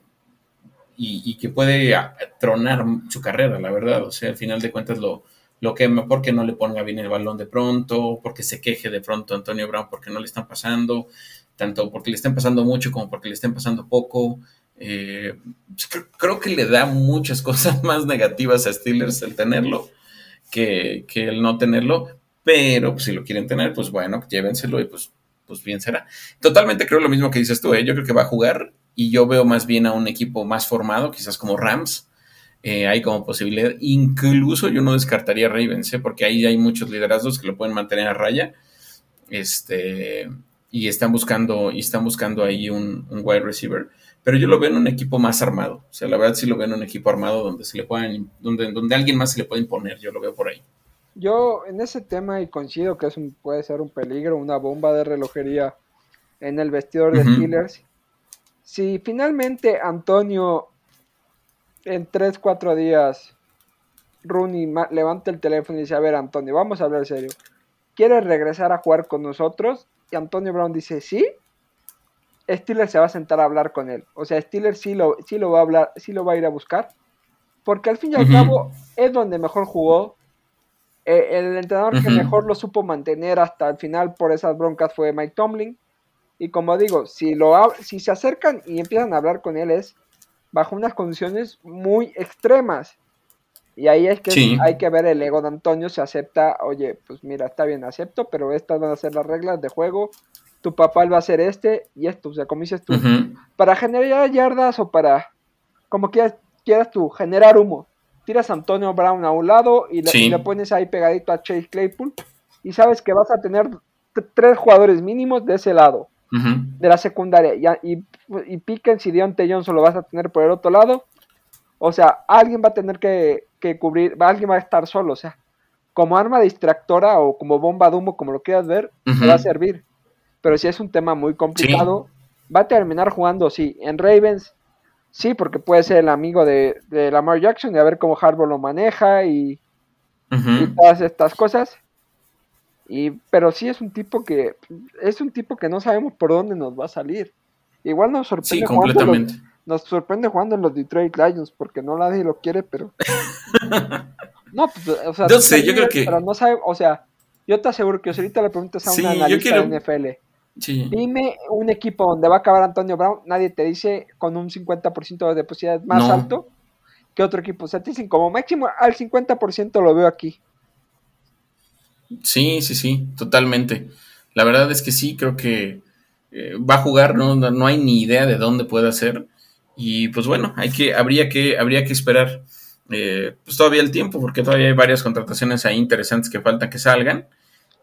y, que puede tronar su carrera, la verdad. O sea, al final de cuentas lo, lo quema porque no le ponga bien el balón de pronto, porque se queje de pronto Antonio Brown porque no le están pasando, tanto porque le están pasando mucho como porque le están pasando poco. Eh, pues, creo, que le da muchas cosas más negativas a Steelers el tenerlo que, que el no tenerlo, pero pues, si lo quieren tener, pues bueno, llévenselo y pues, pues bien será. Totalmente creo lo mismo que dices tú, ¿eh? yo creo que va a jugar y yo veo más bien a un equipo más formado, quizás como Rams. Eh, hay como posibilidad, incluso yo no descartaría Ravens, ¿eh? porque ahí hay muchos liderazgos que lo pueden mantener a raya. Este, y están buscando, y están buscando ahí un, wide receiver. Pero yo lo veo en un equipo más armado. O sea, la verdad sí lo veo en un equipo armado donde se le puedan, donde, donde alguien más se le puede imponer. Yo lo veo por ahí. Yo en ese tema y coincido que es un, puede ser un peligro, una bomba de relojería en el vestidor de Steelers. Si finalmente Antonio en 3, 4 días Rooney levanta el teléfono y dice, a ver Antonio, vamos a hablar serio. ¿Quieres regresar a jugar con nosotros? Y Antonio Brown dice, sí. Steelers se va a sentar a hablar con él. O sea, Steelers sí lo, sí lo va a hablar, sí lo va a ir a buscar. Porque al fin y al cabo es donde mejor jugó. Eh, el entrenador que mejor lo supo mantener hasta el final por esas broncas fue Mike Tomlin. Y como digo, si, lo, si se acercan y empiezan a hablar con él es bajo unas condiciones muy extremas. Y ahí es que hay que ver el ego de Antonio, se acepta, oye, pues mira, está bien, acepto, pero estas van a ser las reglas de juego, tu papá va a hacer este y esto, o sea, como dices tú, para generar yardas o para, como quieras, quieras tú, generar humo. Tiras a Antonio Brown a un lado y le, pones ahí pegadito a Chase Claypool y sabes que vas a tener tres jugadores mínimos de ese lado, de la secundaria. Y, y, Pickens y Deontay Johnson lo vas a tener por el otro lado. O sea, alguien va a tener que, cubrir, alguien va a estar solo. O sea, como arma distractora o como bomba de humo, como lo quieras ver, va a servir. Pero si es un tema muy complicado, va a terminar jugando, sí, en Ravens, sí, porque puede ser el amigo de, Lamar Jackson y a ver cómo Harbaugh lo maneja y, todas estas cosas. Y, pero sí es un tipo que es un tipo que no sabemos por dónde nos va a salir. Igual nos sorprende jugando nos sorprende jugando en los Detroit Lions porque no nadie lo quiere, pero no, pues, o sea, no sé, yo creo que pero no sabe, o sea, yo te aseguro que si ahorita le preguntas a un analista de NFL, Dime un equipo donde va a acabar Antonio Brown, nadie te dice con un 50% de posibilidad más alto que otro equipo. O sea, te dicen como máximo al 50% lo veo aquí. Sí, sí, sí, totalmente. La verdad es que sí, creo que eh, va a jugar, no, no hay ni idea de dónde puede ser. Y pues bueno, hay que, habría que, habría que esperar eh, pues todavía el tiempo, porque todavía hay varias contrataciones ahí interesantes que falta que salgan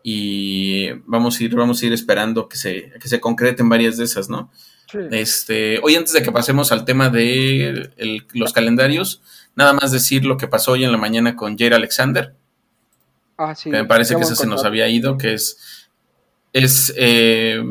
y vamos a ir, vamos a ir esperando que se, que se concreten varias de esas, ¿no? Este, hoy antes de que pasemos al tema de los calendarios, nada más decir lo que pasó hoy en la mañana con Jair Alexander. Ah, sí. me parece que ese se nos había ido, que es, es eh,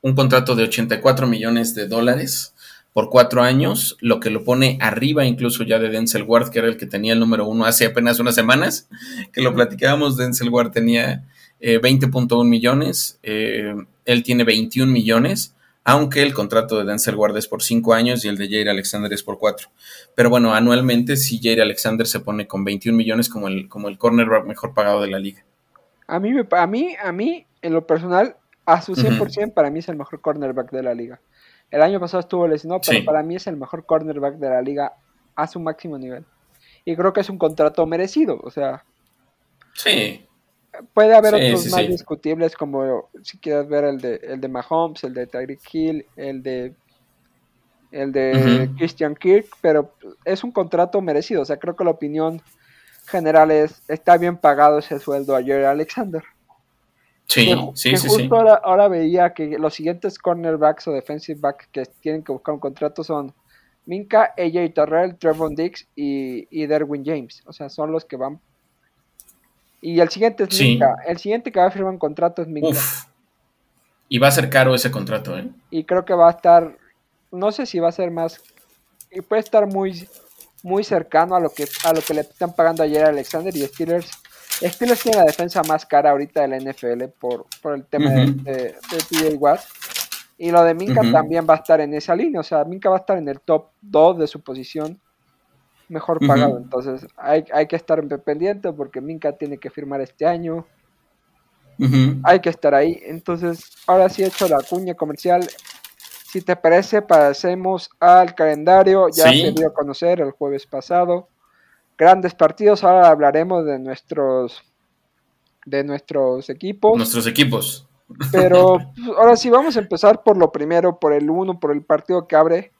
un contrato de 84 millones de dólares por cuatro años, lo que lo pone arriba incluso ya de Denzel Ward, que era el que tenía el número uno hace apenas unas semanas, que lo platicábamos, Denzel Ward tenía 20.1 eh, millones, eh, él tiene 21 millones, aunque el contrato de Denzel Ward es por 5 años y el de Jair Alexander es por 4. Pero bueno, anualmente si Jair Alexander se pone con 21 millones como el, como el cornerback mejor pagado de la liga. A mí, a mí, a mí, en lo personal, a su 100% para mí es el mejor cornerback de la liga. El año pasado estuvo lesionado, pero para mí es el mejor cornerback de la liga a su máximo nivel. Y creo que es un contrato merecido, o sea. Sí. Puede haber otros más discutibles, como si quieres ver el de, el de Mahomes, el de Tyreek Hill, el de el de Christian Kirk, pero es un contrato merecido. O sea, creo que la opinión general es está bien pagado ese sueldo a Jerry Alexander. Sí, sí, sí, justo Ahora, ahora, veía que los siguientes cornerbacks o defensive backs que tienen que buscar un contrato son Minka, AJ Terrell, Trevor Dix y, y Derwin James. O sea, son los que van y el siguiente es Minka. El siguiente que va a firmar un contrato es Minka. Y va a ser caro ese contrato, ¿eh? Y creo que va a estar, no sé si va a ser más, y puede estar muy, muy cercano a lo que a lo que le están pagando ayer a Alexander y Steelers. Steelers tiene la defensa más cara ahorita de la NFL por, por el tema de, de, TJ Watt. Y lo de Minka también va a estar en esa línea. O sea, Minka va a estar en el top 2 de su posición mejor pagado. Entonces hay, hay, que estar pendiente porque Minka tiene que firmar este año. Hay que estar ahí. Entonces, ahora sí he hecho la cuña comercial. Si te parece, pasemos al calendario. Ya se dio a conocer el jueves pasado. Grandes partidos. Ahora hablaremos de nuestros de nuestros equipos. Nuestros equipos. Pero pues, ahora sí vamos a empezar por lo primero, por el uno, por el partido que abre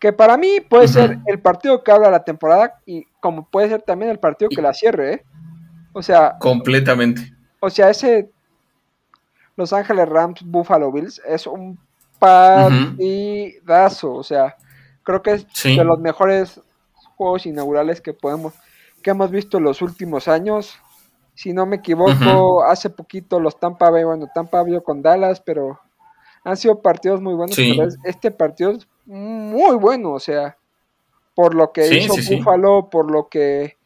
que para mí puede ser el partido que habla la temporada y como puede ser también el partido que la cierre, ¿eh? O sea, completamente. O sea, ese Los Ángeles Rams Buffalo Bills es un partidazo, o sea, creo que es de los mejores juegos inaugurales que podemos que hemos visto en los últimos años. Si no me equivoco, hace poquito los Tampa Bay, bueno, Tampa vio con Dallas, pero han sido partidos muy buenos. este partido muy bueno, o sea, por lo que hizo Buffalo, por lo que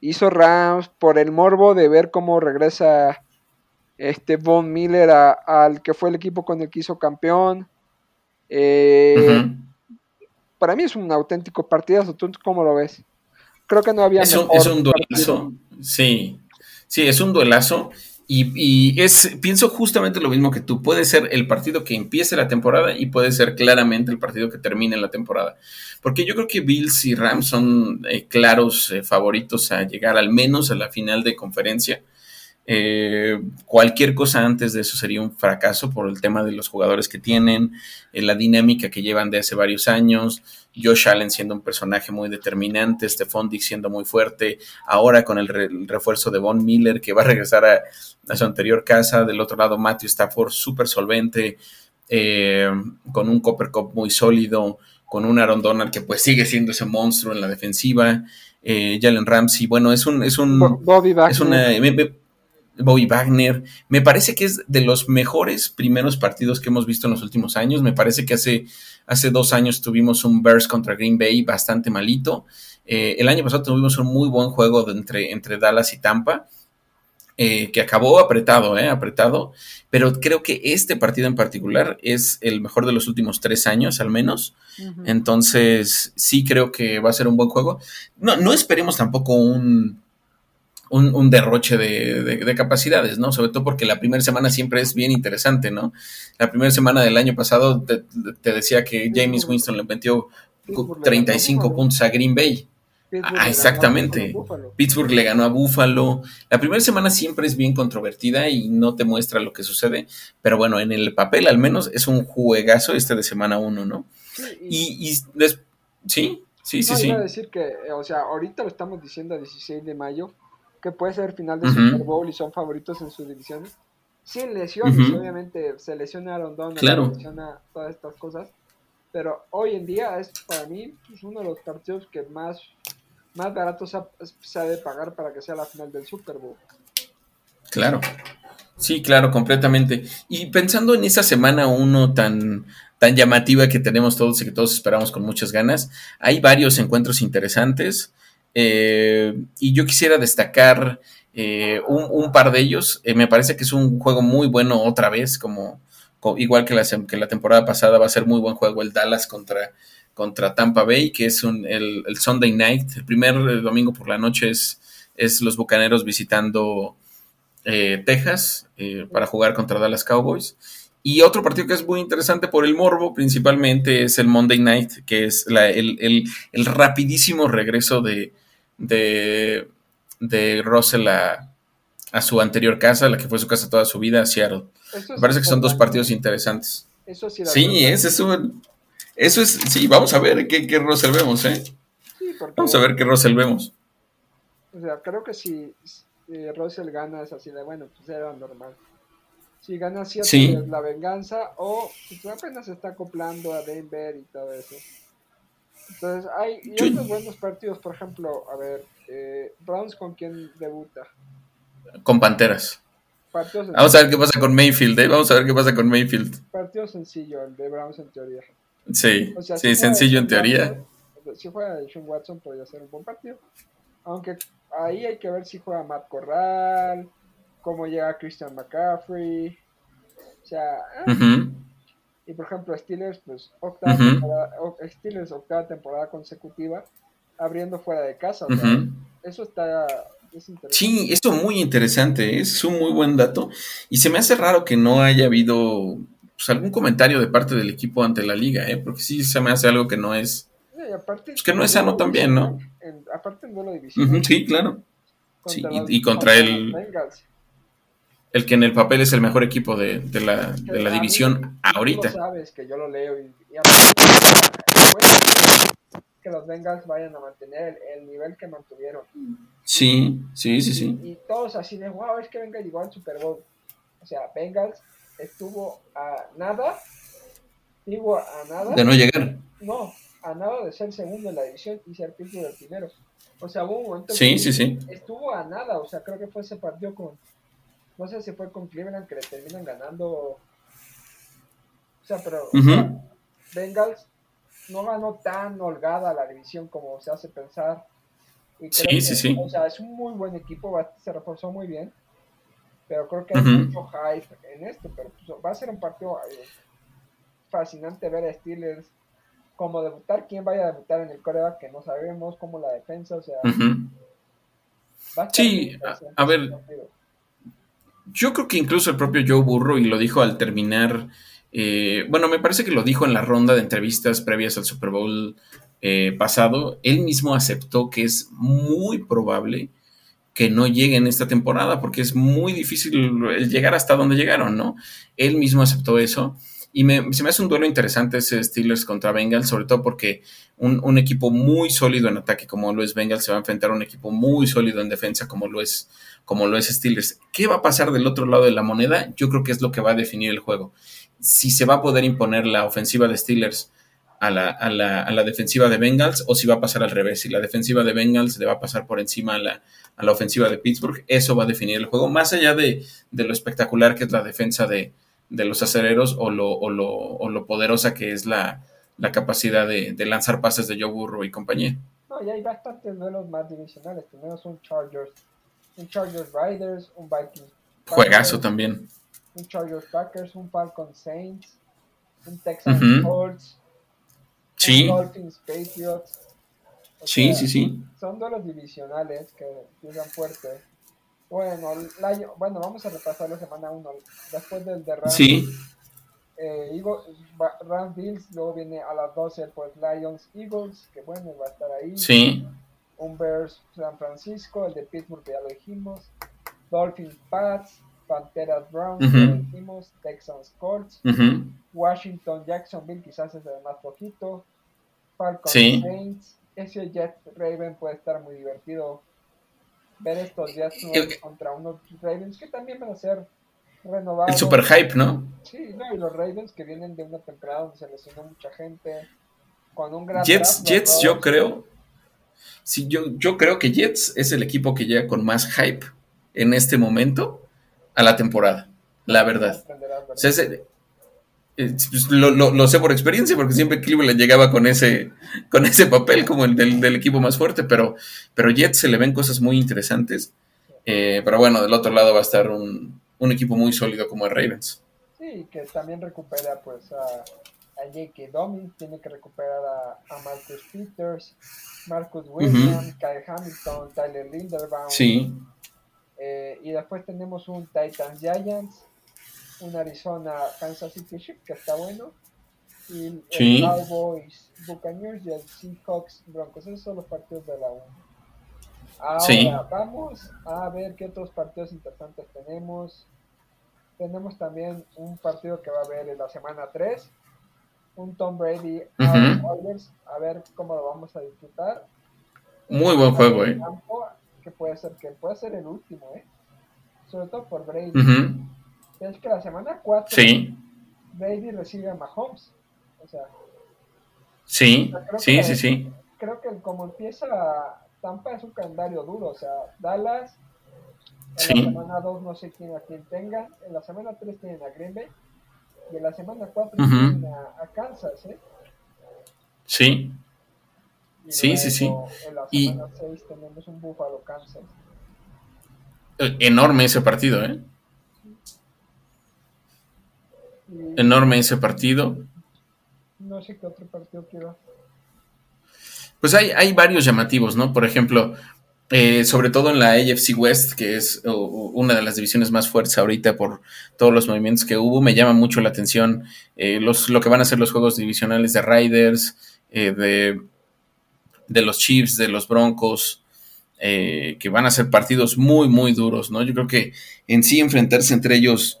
hizo Rams, por el morbo de ver cómo regresa este Von Miller al que fue el equipo con el que hizo campeón. Eh, para mí es un auténtico partidazo. ¿Tú cómo lo ves? Creo que no había. Es un, es un duelazo. Sí, sí, es un duelazo. Y, es, pienso justamente lo mismo que tú. Puede ser el partido que empiece la temporada y puede ser claramente el partido que termine la temporada. Porque yo creo que Bills y Rams son eh, claros eh, favoritos a llegar al menos a la final de conferencia. Eh, cualquier cosa antes de eso sería un fracaso por el tema de los jugadores que tienen, eh, la dinámica que llevan de hace varios años, Josh Allen siendo un personaje muy determinante, Stephon Dix siendo muy fuerte, ahora con el, refuerzo de Von Miller que va a regresar a, su anterior casa, del otro lado Matthew Stafford súper solvente, eh, con un Copper Cup muy sólido, con un Aaron Donald que pues sigue siendo ese monstruo en la defensiva, Jalen Ramsey, bueno, es un... Es un Bobby es una, Bobby Wagner. Me parece que es de los mejores primeros partidos que hemos visto en los últimos años. Me parece que hace, hace dos años tuvimos un Bears contra Green Bay bastante malito. Eh, el año pasado tuvimos un muy buen juego entre, entre Dallas y Tampa. Eh, que acabó apretado, eh, apretado, pero creo que este partido en particular es el mejor de los últimos tres años al menos, entonces sí creo que va a ser un buen juego. No, no esperemos tampoco un, un, derroche de, capacidades, ¿no? Sobre todo porque la primera semana siempre es bien interesante, ¿no? La primera semana del año pasado te, decía que James Winston le metió 35 puntos a Green Bay. Ah, exactamente. Pittsburgh le ganó a Buffalo. La primera semana siempre es bien controvertida y no te muestra lo que sucede, pero bueno, en el papel al menos es un juegazo este de semana 1, ¿no? y, y, sí, sí, sí, sí. decir que, o sea, ahorita lo estamos diciendo a 16 de mayo, que puede ser final de Super Bowl y son favoritos en sus divisiones. Sin lesiones, obviamente se lesiona a Rondón, se lesiona todas estas cosas. Pero hoy en día es para mí pues, uno de los partidos que más, más barato se ha, de pagar para que sea la final del Super Bowl. Claro. Sí, claro, completamente. Y pensando en esa semana uno tan, tan llamativa que tenemos todos y que todos esperamos con muchas ganas, hay varios encuentros interesantes. Eh, y yo quisiera destacar eh, un, par de ellos. Eh, me parece que es un juego muy bueno otra vez, como, igual que la, que la, temporada pasada va a ser muy buen juego el Dallas contra, contra Tampa Bay, que es un, el, Sunday Night. El primer domingo por la noche es, es los Bucaneros visitando Texas para jugar contra Dallas Cowboys. Y otro partido que es muy interesante por el morbo, principalmente, es el Monday Night, que es el, rapidísimo regreso de, de, de Russell a, su anterior casa, la que fue su casa toda su vida, a Seattle. Me parece que son dos partidos interesantes. Eso sí, sí ese es un, eso es, sí, vamos a ver qué, qué Russell vemos, ¿eh? vamos a ver qué Russell vemos. O sea, creo que si Russell gana es así de, bueno, pues era normal. Si gana Seattle es la venganza o pues, apenas se está acoplando a Denver y todo eso. Entonces, hay y otros buenos partidos, por ejemplo, a ver, eh, Browns con quién debuta. Con Panteras. Vamos a ver qué pasa con Mayfield, ¿eh? Vamos a ver qué pasa con Mayfield. Partido sencillo, el de Browns en teoría. Sí, sí, sencillo en teoría. si juega Sean Watson podría ser un buen partido. Aunque ahí hay que ver si juega Matt Corral, cómo llega Christian McCaffrey. O sea, eh, y por ejemplo, Steelers, pues octava, temporada, Steelers, octava temporada consecutiva abriendo fuera de casa. Eso está. Es sí, eso es muy interesante, es un muy buen dato. Y se me hace raro que no haya habido pues, algún comentario de parte del equipo ante la liga, ¿eh? porque sí se me hace algo que no es. pues que no es sano también, ¿no? aparte en duelo de división. sí, claro. Sí, y, contra el el que en el papel es el mejor equipo de, de la, de la división ahorita. sabes que yo lo leo y, que los Bengals vayan a mantener el, nivel que mantuvieron. Sí, sí, sí, sí. Y, todos así de, wow, es que Bengals llegó al Super Bowl. O sea, Bengals estuvo a nada, digo a nada. De no llegar. No, a nada de ser segundo en la división y ser Pittsburgh el primero. O sea, hubo un momento Sí, que sí, sí. estuvo a nada, o sea, creo que fue ese partido con, no sé si fue con Cleveland que le terminan ganando. O sea, pero Ujú. sea, Bengals no ganó tan holgada la división como se hace pensar. Y Sí, creo sí, que, sí. O sea, es un muy buen equipo, se reforzó muy bien. Pero creo que hay mucho hype en esto. Pero pues, va a ser un partido eh, fascinante ver a Steelers. Como debutar, quién vaya a debutar en el coreback que no sabemos, como la defensa, o sea, a estar Sí, a- a ver. Yo creo que incluso el propio Joe Burrow, y lo dijo al terminar, eh, bueno, me parece que lo dijo en la ronda de entrevistas previas al Super Bowl eh, pasado, él mismo aceptó que es muy probable que no lleguen esta temporada, porque es muy difícil llegar hasta donde llegaron, ¿no? Él mismo aceptó eso. Y me, se me hace un duelo interesante ese Steelers contra Bengals, sobre todo porque un, equipo muy sólido en ataque como lo es Bengals se va a enfrentar a un equipo muy sólido en defensa como lo es como Steelers. ¿Qué va a pasar del otro lado de la moneda? Yo creo que es lo que va a definir el juego. Si se va a poder imponer la ofensiva de Steelers a la, a la, a la defensiva de Bengals o si va a pasar al revés. Si la defensiva de Bengals le va a pasar por encima a la, a la ofensiva de Pittsburgh, eso va a definir el juego. Más allá de, de lo espectacular que es la defensa de, de los acereros o lo, o, lo, o lo poderosa que es la, la capacidad de, de, lanzar pases de Joe Burrow y compañía. No, y hay bastantes duelos más divisionales. Tenemos un Chargers, un Chargers Riders, un Vikings. Juegazo también. Un Chargers Packers, un Falcon Saints, un Texans uh -huh. Colts, sí. un Dolphins Patriots. O sí, sea, sí, sí. Son duelos divisionales que llegan fuerte. Bueno, la, bueno, vamos a repasar la semana 1. Después del de Rams, sí. eh, Eagles, Rams Bills, luego viene a las 12 pues Lions Eagles, que bueno, va a estar ahí. Sí. Un Bears San Francisco, el de Pittsburgh ya lo dijimos. Dolphins Pats, Panteras Browns, uh -huh. ya lo dijimos. Texans Colts. Uh -huh. Washington Jacksonville, quizás es el más flojito. Falcons sí. Saints. Ese Jet Raven puede estar muy divertido. Ver estos Jets el, contra unos Ravens que también van a ser renovados. El super hype, ¿no? Sí, no, y los Ravens que vienen de una temporada donde se lesionó mucha gente. Con un gran Jets, draft, Jets, yo creo. Sí, yo, yo creo que Jets es el equipo que llega con más hype en este momento a la temporada. La verdad. O sea, ese, lo, lo, lo, sé por experiencia, porque siempre Cleveland llegaba con ese, con ese papel como el del, del, equipo más fuerte, pero, pero Jets se le ven cosas muy interesantes. Eh, pero bueno, del otro lado va a estar un, un, equipo muy sólido como el Ravens. Sí, que también recupera pues a, a J.K. Dobbins, tiene que recuperar a, a Marcus Peters, Marcus Williams, uh -huh. Kyle Hamilton, Tyler Linderbaum. Sí. Eh, y después tenemos un Titans Giants, un Arizona Kansas City Chiefs que está bueno. Y el sí. Cowboys Buccaneers y el Seahawks Broncos. Esos son los partidos de la 1 ahora sí. vamos a ver qué otros partidos interesantes tenemos. Tenemos también un partido que va a haber en la semana 3 un Tom Brady uh -huh. A ver cómo lo vamos a disfrutar. Muy buen juego eh. que puede ser que puede ser el último eh. Sobre todo por Brady. Uh -huh. Es que la semana 4 sí. Brady recibe a Mahomes. O sea, sí, o sea, sí, sí, sí. Creo que como empieza Tampa es un calendario duro. O sea, Dallas, en sí. la semana 2 no sé quién a quién tengan. En la semana 3 tienen a Green Bay. Y en la semana 4 uh -huh. tienen a, a, Kansas, ¿eh? Sí. Y sí, sí, sí. En la y semana 6 tenemos un Buffalo Kansas. Enorme ese partido, ¿eh? Y Enorme ese partido. no sé qué otro partido quiero. Pues hay, hay varios llamativos, ¿no? Por ejemplo, eh, sobre todo en la AFC West, que es una de las divisiones más fuertes ahorita por todos los movimientos que hubo, me llama mucho la atención eh, los, lo que van a ser los juegos divisionales de Riders, eh, de, de, los Chiefs, de los Broncos, que van a ser partidos muy, muy duros, ¿no? Yo creo que en sí enfrentarse entre ellos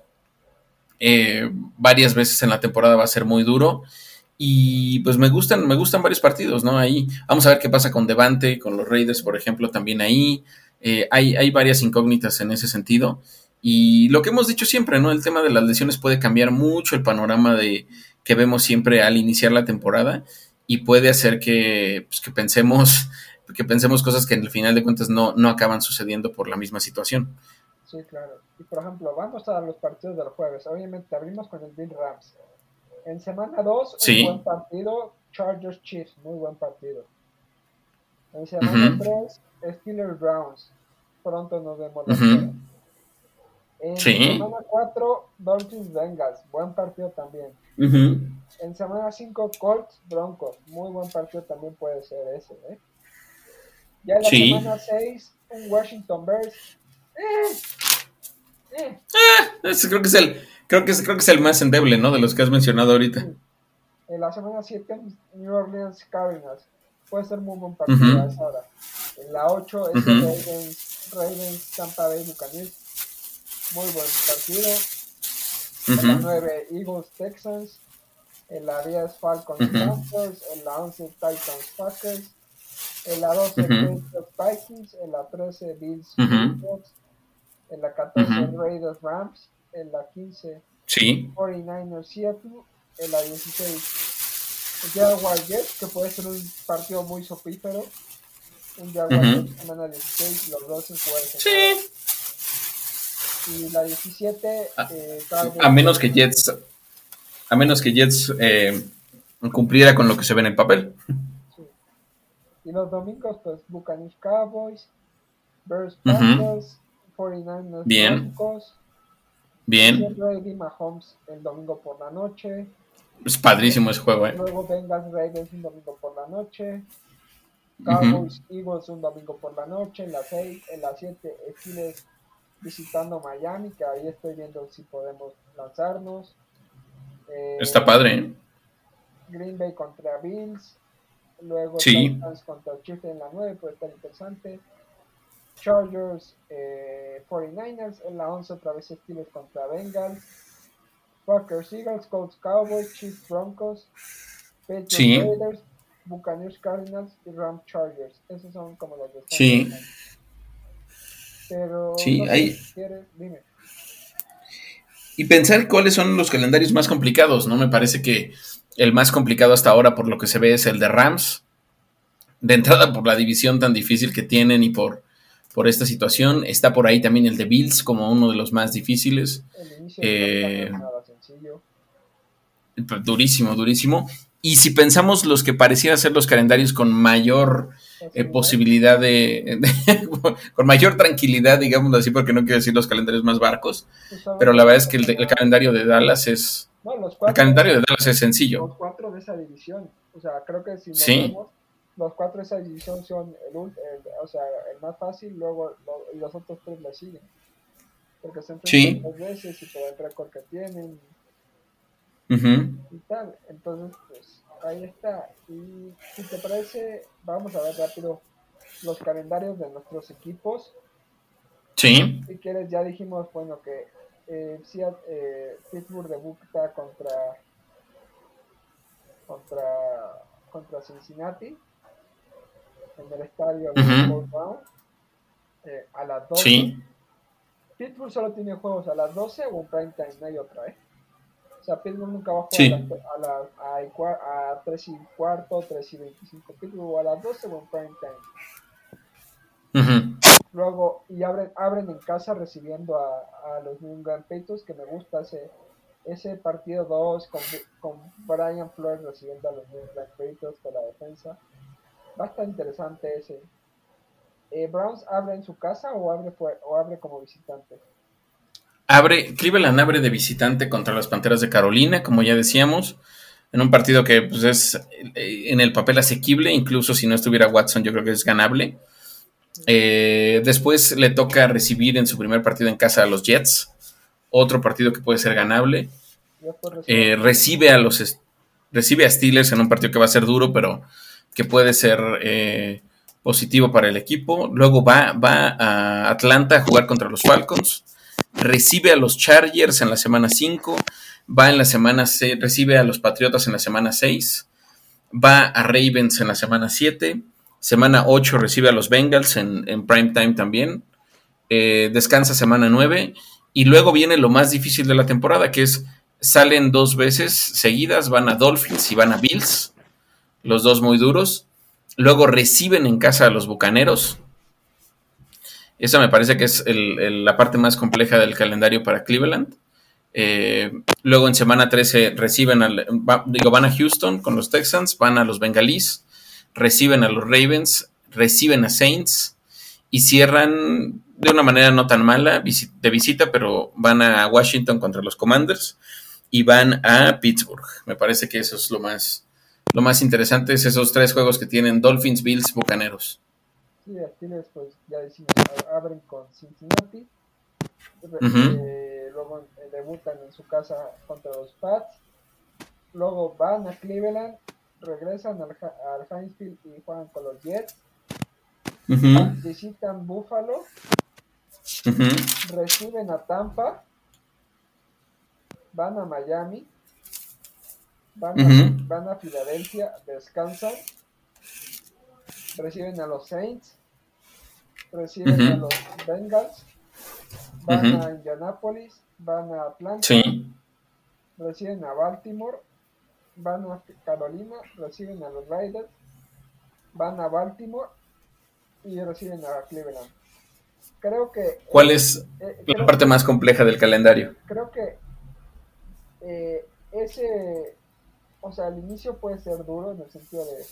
eh, varias veces en la temporada va a ser muy duro. Y pues me gustan, me gustan varios partidos, ¿no? Ahí vamos a ver qué pasa con Devante, con los Raiders, por ejemplo, también ahí. Eh, hay, hay varias incógnitas en ese sentido. Y lo que hemos dicho siempre, ¿no? El tema de las lesiones puede cambiar mucho el panorama de que vemos siempre al iniciar la temporada y puede hacer que, pues, que pensemos que pensemos cosas que en el final de cuentas no, no acaban sucediendo por la misma situación. Sí, claro. Y por ejemplo, vamos a los partidos del jueves. Obviamente abrimos con el Bill Rams. En semana 2, un buen partido. Chargers Chiefs, muy buen partido. En semana 3, Steelers Browns. Pronto nos vemos. En semana 4, Dolphins Bengals. Buen partido también. En semana 5, Colts Broncos. Muy buen partido también puede ser ese. ¿eh? Ya en la semana 6, un Washington Bears. Eh, eh. ese creo que es el creo que es, creo que es el más endeble, ¿no? De los que has mencionado ahorita. En la semana 7, New Orleans Cardinals. Puede ser muy buen partido a esa hora. En la 8 es Ravens, Ravens Tampa Bay Buccaneers. Muy buen partido. En la 9, Eagles Texans. En la 10, Falcons Panthers. En la 11, Titans Packers. En la 12, Patriots Vikings. En la 13, Bills Patriots. En la 14, Raiders Rams. En la 15, sí. 49ers Seattle. En la 16, Jaguar Jets, que puede ser un partido muy sopífero. Un Jaguar Jets semana 16, los dos en jugar Sí. Y la 17, a, eh, a menos que Jets, a menos que Jets eh, cumpliera con lo que se ve en el papel. Y los domingos, pues Buccaneers Cowboys, Bears Panthers, 49ers Bien. Bien. Brady Mahomes el domingo por la noche. Es padrísimo ese juego, ¿eh? Luego Bengals Ravens un domingo por la noche. Cowboys Eagles un domingo por la noche. En la 6, en la 7 Steelers visitando Miami, que ahí estoy viendo si podemos lanzarnos. Eh, Está padre, ¿eh? Green Bay contra Bills. Luego sí. contra Chiefs en la 9, puede estar interesante. Chargers, eh, 49ers. En la 11 otra vez Steelers contra Bengals. Packers, Eagles, Colts, Cowboys, Chiefs, Broncos. Patriots, sí. Raiders, Buccaneers, Cardinals y Rams, Chargers. Esos son como los de Sí. Pero sí, no hay... si quieres, dime. Y pensar cuáles son los calendarios más complicados, ¿no? Me parece que el más complicado hasta ahora, por lo que se ve, es el de Rams. De entrada, por la división tan difícil que tienen y por, por esta situación. Está por ahí también el de Bills como uno de los más difíciles. Eh, durísimo, durísimo. Y si pensamos los que parecieran ser los calendarios con mayor eh, posibilidad de, con mayor tranquilidad, digámoslo así, porque no quiero decir los calendarios más barcos, Pues, pero la verdad es que el, el calendario de Dallas es, No, los el calendario de Dallas es sencillo. los cuatro de esa división. O sea, creo que si nos Sí. vemos, los cuatro de esa división son el, el- o sea, el más fácil, luego lo- y los otros tres le siguen. Porque se enfrentan Sí. dos veces y por el récord que tienen y tal. Entonces, pues ahí está. Y si te parece, vamos a ver rápido los calendarios de nuestros equipos. Sí, Si quieres, ya dijimos, bueno, que eh, eh, Pittsburgh debuta contra contra contra Cincinnati en el estadio. Lambeau Brown, eh, a las 12. sí, Pittsburgh solo tiene juegos a las 12 o en prime time, no hay otra, ¿eh? O sea, Pittsburgh nunca va a jugar Sí. a, las, a, las- a, y cua- a 3 y cuarto, 3 y 25. Pittsburgh a las 12 o en prime time. ujú. Luego, y abren, abren en casa recibiendo a, a los New England Patriots, que me gusta ese, ese partido 2 con, con Brian Flores recibiendo a los New England Patriots con la defensa. Va a estar interesante ese. Eh, ¿Browns abre en su casa o abre, o abre como visitante? Abre, Cleveland abre de visitante contra las Panteras de Carolina, como ya decíamos, en un partido que pues, es eh, en el papel asequible, incluso si no estuviera Watson, yo creo que es ganable. Eh, después le toca recibir en su primer partido en casa a los Jets, otro partido que puede ser ganable. Eh, recibe a los recibe a Steelers en un partido que va a ser duro, pero que puede ser eh, positivo para el equipo. Luego va, va a Atlanta a jugar contra los Falcons. Recibe a los Chargers en la semana 5. Va en la semana se- recibe a los Patriotas en la semana 6. Va a Ravens en la semana 7. Semana 8 recibe a los Bengals en, en prime time también. Eh, descansa semana 9. Y luego viene lo más difícil de la temporada, que es salen dos veces seguidas, van a Dolphins y van a Bills, los dos muy duros. Luego reciben en casa a los Bucaneros. Esa me parece que es la parte más compleja del calendario para Cleveland. Eh, luego en semana 13 reciben digo, van a Houston con los Texans, van a los Bengalís, reciben a los Ravens, reciben a Saints y cierran de una manera no tan mala de visita, pero van a Washington contra los Commanders y van a Pittsburgh. Me parece que eso es lo más, lo más interesante, es esos tres juegos que tienen Dolphins, Bills, Bucaneros. Sí, aquí pues ya decimos, abren con Cincinnati, eh, luego eh, debutan en su casa contra los Pats, luego van a Cleveland, regresan al, al Heinz Field y juegan con los Jets, visitan Buffalo, reciben a Tampa, van a Miami, van, a, van a Filadelfia, descansan, reciben a los Saints, reciben a los Bengals, van a Indianapolis, van a Atlanta, reciben a Baltimore, van a Carolina, reciben a los Raiders, van a Baltimore y reciben a Cleveland. Creo que... ¿Cuál es eh, la parte más compleja del calendario? Creo que eh, ese, o sea, al inicio puede ser duro en el sentido de,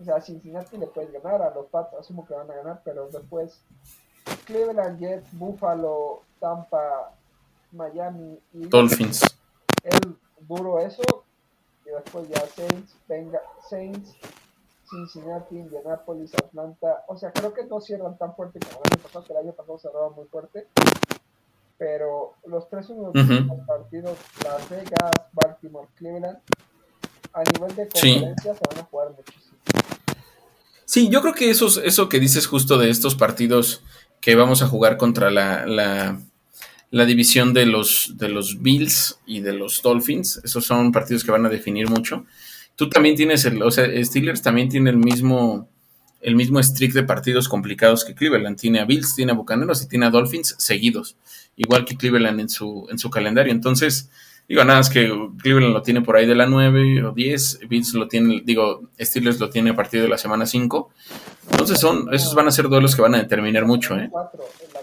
o sea, a Cincinnati le puedes ganar, a los Pats asumo que van a ganar, pero después Cleveland, Jets, Buffalo, Tampa, Miami y Dolphins. Es duro eso, y después ya Saints, venga, Saints, Cincinnati, Indianapolis, Atlanta, o sea, creo que no cierran tan fuerte como el año pasado, que el año pasado cerraron muy fuerte, pero los tres últimos partidos, Las Vegas, Baltimore, Cleveland, a nivel de conferencia se van a jugar muchísimo. Sí, yo creo que eso, eso que dices justo de estos partidos que vamos a jugar contra la, la, división de los, de los Bills y de los Dolphins, esos son partidos que van a definir mucho. Tú también tienes el, o sea, Steelers también tiene el mismo, el mismo streak de partidos complicados que Cleveland. Tiene a Bills, tiene a Bucaneros y tiene a Dolphins seguidos, igual que Cleveland en su, en su calendario. Entonces, digo, nada es que Cleveland lo tiene por ahí de la 9 o 10, Bills lo tiene, digo, Steelers lo tiene a partir de la semana 5. Entonces, son, esos van a ser duelos que van a determinar mucho, ¿eh? la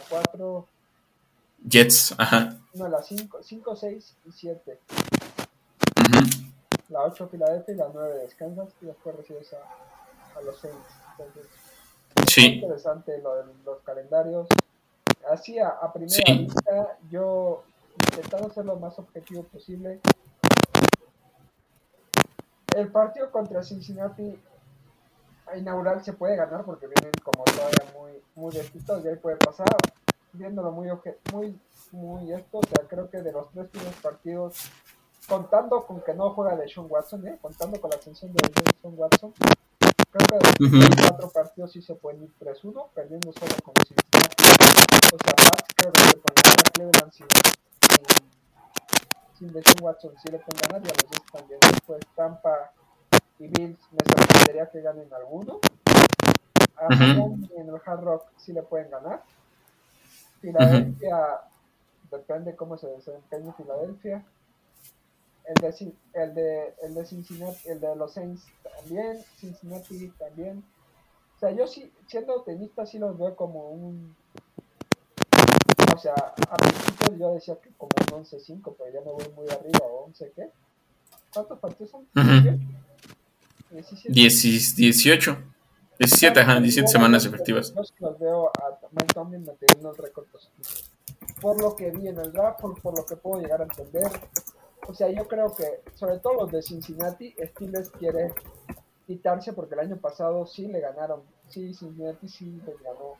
4. Jets, ajá. No, la 5, 5, 6 y 7. La 8 Filadelfia y la 9 descansas y después recibes a, a los Saints. Entonces, sí. Es interesante lo de los calendarios. Así a, primera vista, yo intentando ser lo más objetivo posible. El partido contra Cincinnati inaugural se puede ganar porque vienen como todavía muy, muy despistados y ahí puede pasar. Viéndolo muy, muy, muy esto, o sea, creo que de los tres primeros partidos, contando con que no juega de Sean Watson, ¿eh? contando con la atención de Sean Watson, Creo que los cuatro partidos sí se pueden ir 3-1, perdiendo solo con Cincinnati. O sea, Pats creo que se pueden ganar, Cleveland sin, sin, sin Watson sí le pueden ganar y a los dos también. Después Tampa y Bills me sorprendería que ganen alguno. A en el Hard Rock sí le pueden ganar. Filadelfia, depende cómo se desempeñe Filadelfia el de, el de, el de Cincinnati, el de los Saints también, Cincinnati también. O sea, yo sí, siendo tenista, sí los veo como un. O sea, a principio yo decía que como un 11-5, pero ya me voy muy arriba, o 11 qué. ¿Cuántos partidos son? Uh -huh. 18. 17, ajá, 17 semanas efectivas. Yo sí los veo a Mike Tomlin manteniendo el récord positivo. Por lo que vi en el draft, por, por lo que puedo llegar a entender, o sea, yo creo que, sobre todo los de Cincinnati, Steelers quiere quitarse porque el año pasado sí le ganaron. Sí, Cincinnati sí le ganó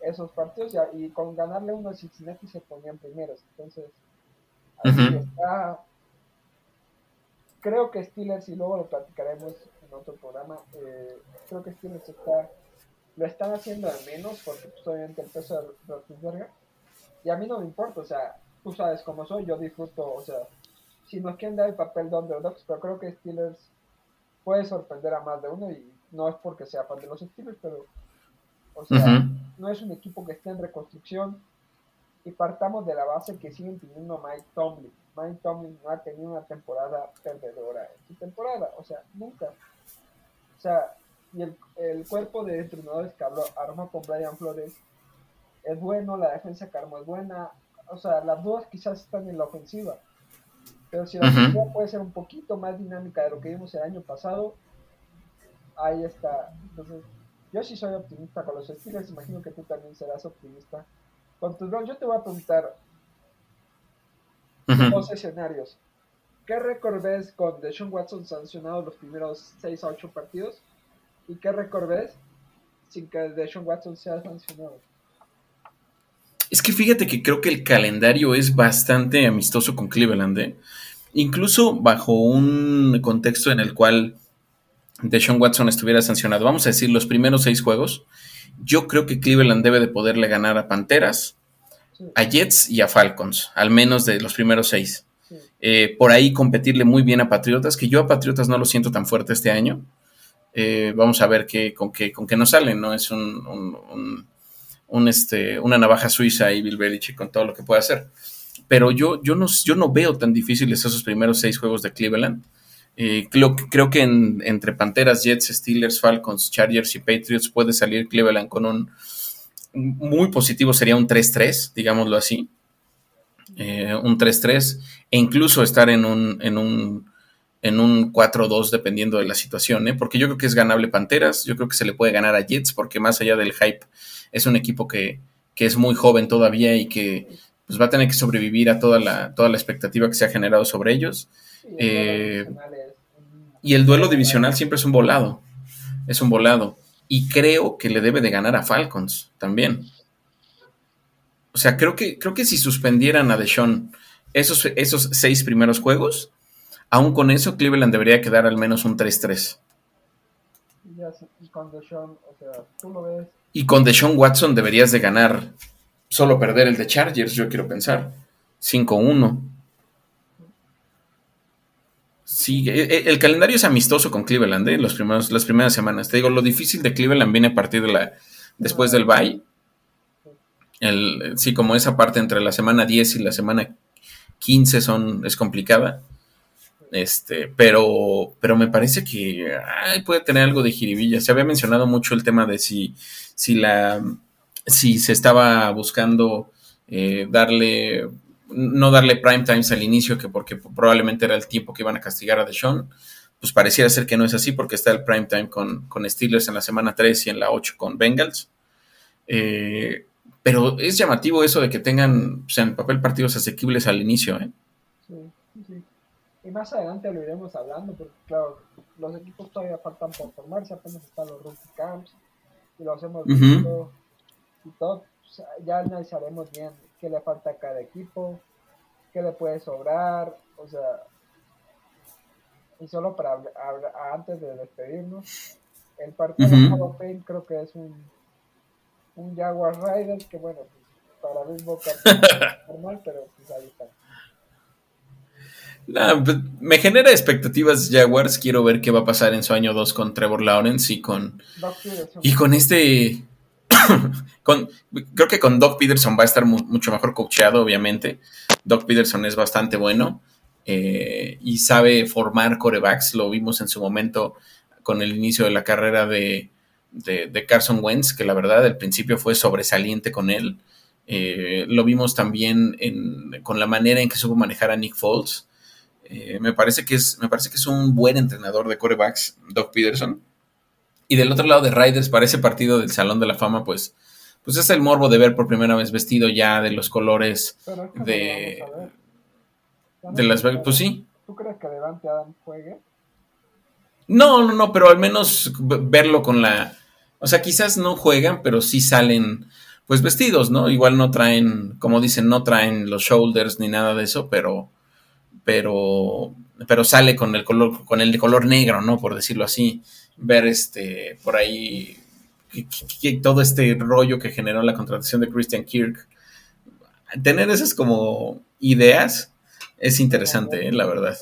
esos partidos y, con ganarle uno a Cincinnati se ponían primeros. Entonces, así está. Creo que Steelers, y luego lo platicaremos en otro programa, eh, creo que Steelers está, lo están haciendo al menos porque pues, obviamente el peso de Roethlisberger. Y a mí no me importa, o sea, tú sabes cómo soy, yo disfruto, o sea, si nos quieren dar el papel de underdogs, pero creo que Steelers puede sorprender a más de uno y no es porque sea fan de los Steelers, pero o sea, no es un equipo que esté en reconstrucción. Y partamos de la base que siguen teniendo Mike Tomlin. Mike Tomlin no ha tenido una temporada perdedora en su temporada, o sea, nunca. O sea, y el, el cuerpo de entrenadores que habló, armó con Brian Flores es bueno, la defensa que armó es buena, o sea, las dudas quizás están en la ofensiva, pero si la ofensiva puede ser un poquito más dinámica de lo que vimos el año pasado, ahí está. Entonces, yo sí soy optimista con los Steelers, imagino que tú también serás optimista. Con tus yo te voy a preguntar dos escenarios. ¿Qué récord ves con Deshaun Watson sancionado los primeros 6 a 8 partidos? ¿Y qué récord ves sin que Deshaun Watson sea sancionado? Es que fíjate que creo que el calendario es bastante amistoso con Cleveland, ¿eh? Incluso bajo un contexto en el cual Deshaun Watson estuviera sancionado, vamos a decir, los primeros seis juegos, yo creo que Cleveland debe de poderle ganar a Panteras, a Jets y a Falcons, al menos de los primeros seis. Eh, por ahí competirle muy bien a Patriotas, que yo a Patriotas no lo siento tan fuerte este año. Eh, vamos a ver qué, con qué con qué nos salen, ¿no? Es un, un, este, una navaja suiza y Bill Belichick con todo lo que puede hacer. Pero yo, yo, no, yo no veo tan difíciles esos primeros seis juegos de Cleveland. Eh, creo, creo, que entre Panteras, Jets, Steelers, Falcons, Chargers y Patriots puede salir Cleveland con un muy positivo, sería un 3-3, digámoslo así. Eh, un 3-3 e incluso estar en un, en un, en un 4-2 dependiendo de la situación, ¿eh? porque yo creo que es ganable Panteras, yo creo que se le puede ganar a Jets porque más allá del hype es un equipo que, que es muy joven todavía y que pues, va a tener que sobrevivir a toda la, toda la expectativa que se ha generado sobre ellos. Eh, y el duelo divisional siempre es un volado. Es un volado. Y creo que le debe de ganar a Falcons también. O sea, creo que, creo que si suspendieran a Deshaun esos, esos seis primeros juegos, aún con eso Cleveland debería quedar al menos un 3-3. Y con Deshaun, o sea, tú lo ves. Y con Deshaun Watson deberías de ganar, solo perder el de Chargers, yo quiero pensar. 5-1. Sí, e, e, el calendario es amistoso con Cleveland, ¿eh? Los primeros, las primeras semanas. Te digo, lo difícil de Cleveland viene a partir de la. después del bye. El, sí, como esa parte entre la semana 10 y la semana 15 son, es complicada. Este, pero, pero me parece que puede tener algo de jiribilla. Se había mencionado mucho el tema de si, si la, si se estaba buscando eh, darle no darle prime times al inicio, que porque probablemente era el tiempo que iban a castigar a Deshaun, pues pareciera ser que no es así porque está el prime time con, con Steelers en la semana 3 y en la 8 con Bengals. Eh, pero es llamativo eso de que tengan o papel partidos asequibles al inicio. ¿eh? Y más adelante lo iremos hablando, porque claro, los equipos todavía faltan por formarse, apenas están los rookie camps y lo hacemos visto y todo. ya analizaremos bien qué le falta a cada equipo, qué le puede sobrar, o sea, y solo para antes de despedirnos, el partido de Hall creo que es un, un Jaguar Rider que bueno, pues, para mí Boca normal, pero pues ahí está. Pues, me genera expectativas Jaguars. Quiero ver qué va a pasar en su año 2 con Trevor Lawrence y con, y con este con, creo que con Doc Peterson va a estar mucho mejor coacheado, obviamente. Doc Peterson es bastante bueno eh, y sabe formar corebacks. Lo vimos en su momento con el inicio de la carrera de, Carson Wentz, que la verdad al principio fue sobresaliente con él. Eh, lo vimos también con la manera en que supo manejar a Nick Foles. Eh, me, parece que es, me parece que es un buen entrenador de corebacks, Doc Peterson. Y del otro lado de Riders, para ese partido del Salón de la Fama, pues, pues es el morbo de ver por primera vez vestido ya de los colores de, de las Pues sí. ¿Tú crees que Devante Adam juegue? No, no, no, pero al menos verlo con la. O sea, quizás no juegan, pero sí salen pues vestidos, ¿no? Igual no traen, como dicen, no traen los shoulders ni nada de eso, pero pero pero sale con el color con el de color negro, ¿no? Por decirlo así ver este por ahí todo este rollo que generó la contratación de Christian Kirk. Tener esas como ideas es interesante, ¿eh? la verdad.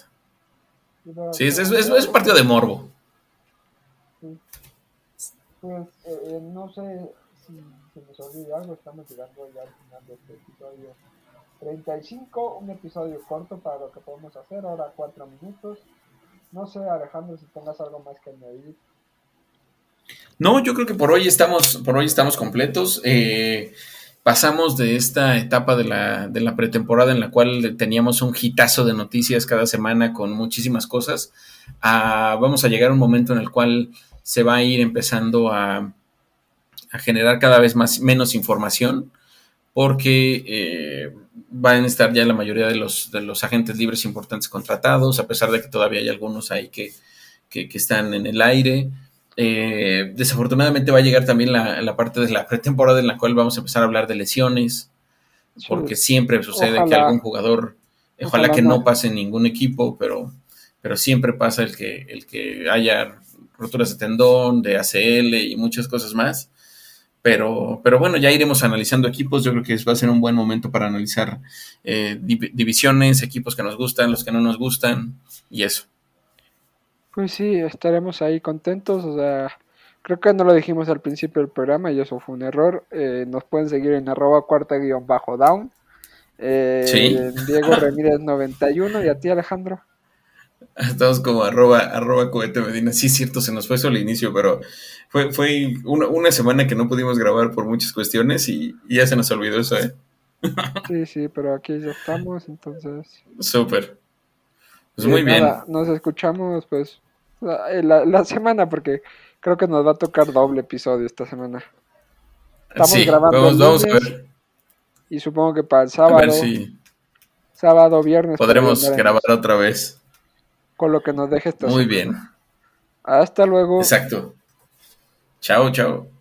Sí, es, es, un partido de morbo. Pues eh, eh, no sé si se nos olvida algo, estamos llegando ya al final de este episodio 35, un episodio corto para lo que podemos hacer, ahora cuatro minutos. No sé, Alejandro, si tengas algo más que añadir. No, yo creo que por hoy estamos, por hoy estamos completos. Eh, pasamos de esta etapa de la, de la, pretemporada en la cual teníamos un hitazo de noticias cada semana con muchísimas cosas, vamos a llegar a un momento en el cual se va a ir empezando a, a generar cada vez más, menos información, porque eh, van a estar ya la mayoría de los, de los agentes libres importantes contratados, a pesar de que todavía hay algunos ahí que, que, que están en el aire. Eh, desafortunadamente va a llegar también la, parte de la pretemporada en la cual vamos a empezar a hablar de lesiones, porque siempre sucede que algún jugador, ojalá, que no pase en ningún equipo, pero, pero siempre pasa el que, el que haya roturas de tendón, de ACL y muchas cosas más. Pero, pero bueno, ya iremos analizando equipos. Yo creo que va a ser un buen momento para analizar eh, divisiones, equipos que nos gustan, los que no nos gustan y eso. Pues sí, estaremos ahí contentos. O sea, creo que no lo dijimos al principio del programa y eso fue un error. Eh, nos pueden seguir en arroba cuarta guion bajo down. Eh, sí. Diego Ramírez 91 y a ti Alejandro. Estamos como arroba, arroba cohete medina. Sí, cierto, se nos fue eso al inicio, pero fue, fue una, semana que no pudimos grabar por muchas cuestiones y, ya se nos olvidó eso, ¿eh? Sí, sí, pero aquí ya estamos, entonces. Súper. Pues muy bien. nos escuchamos, pues, eh, la, semana, porque creo que nos va a tocar doble episodio esta semana. Estamos grabando. Vamos, a ver. Y supongo que para el sábado. Sábado, viernes. Podremos grabar otra vez. Con lo que nos deje esta Muy bien. Hasta luego. Exacto. Chao, chao.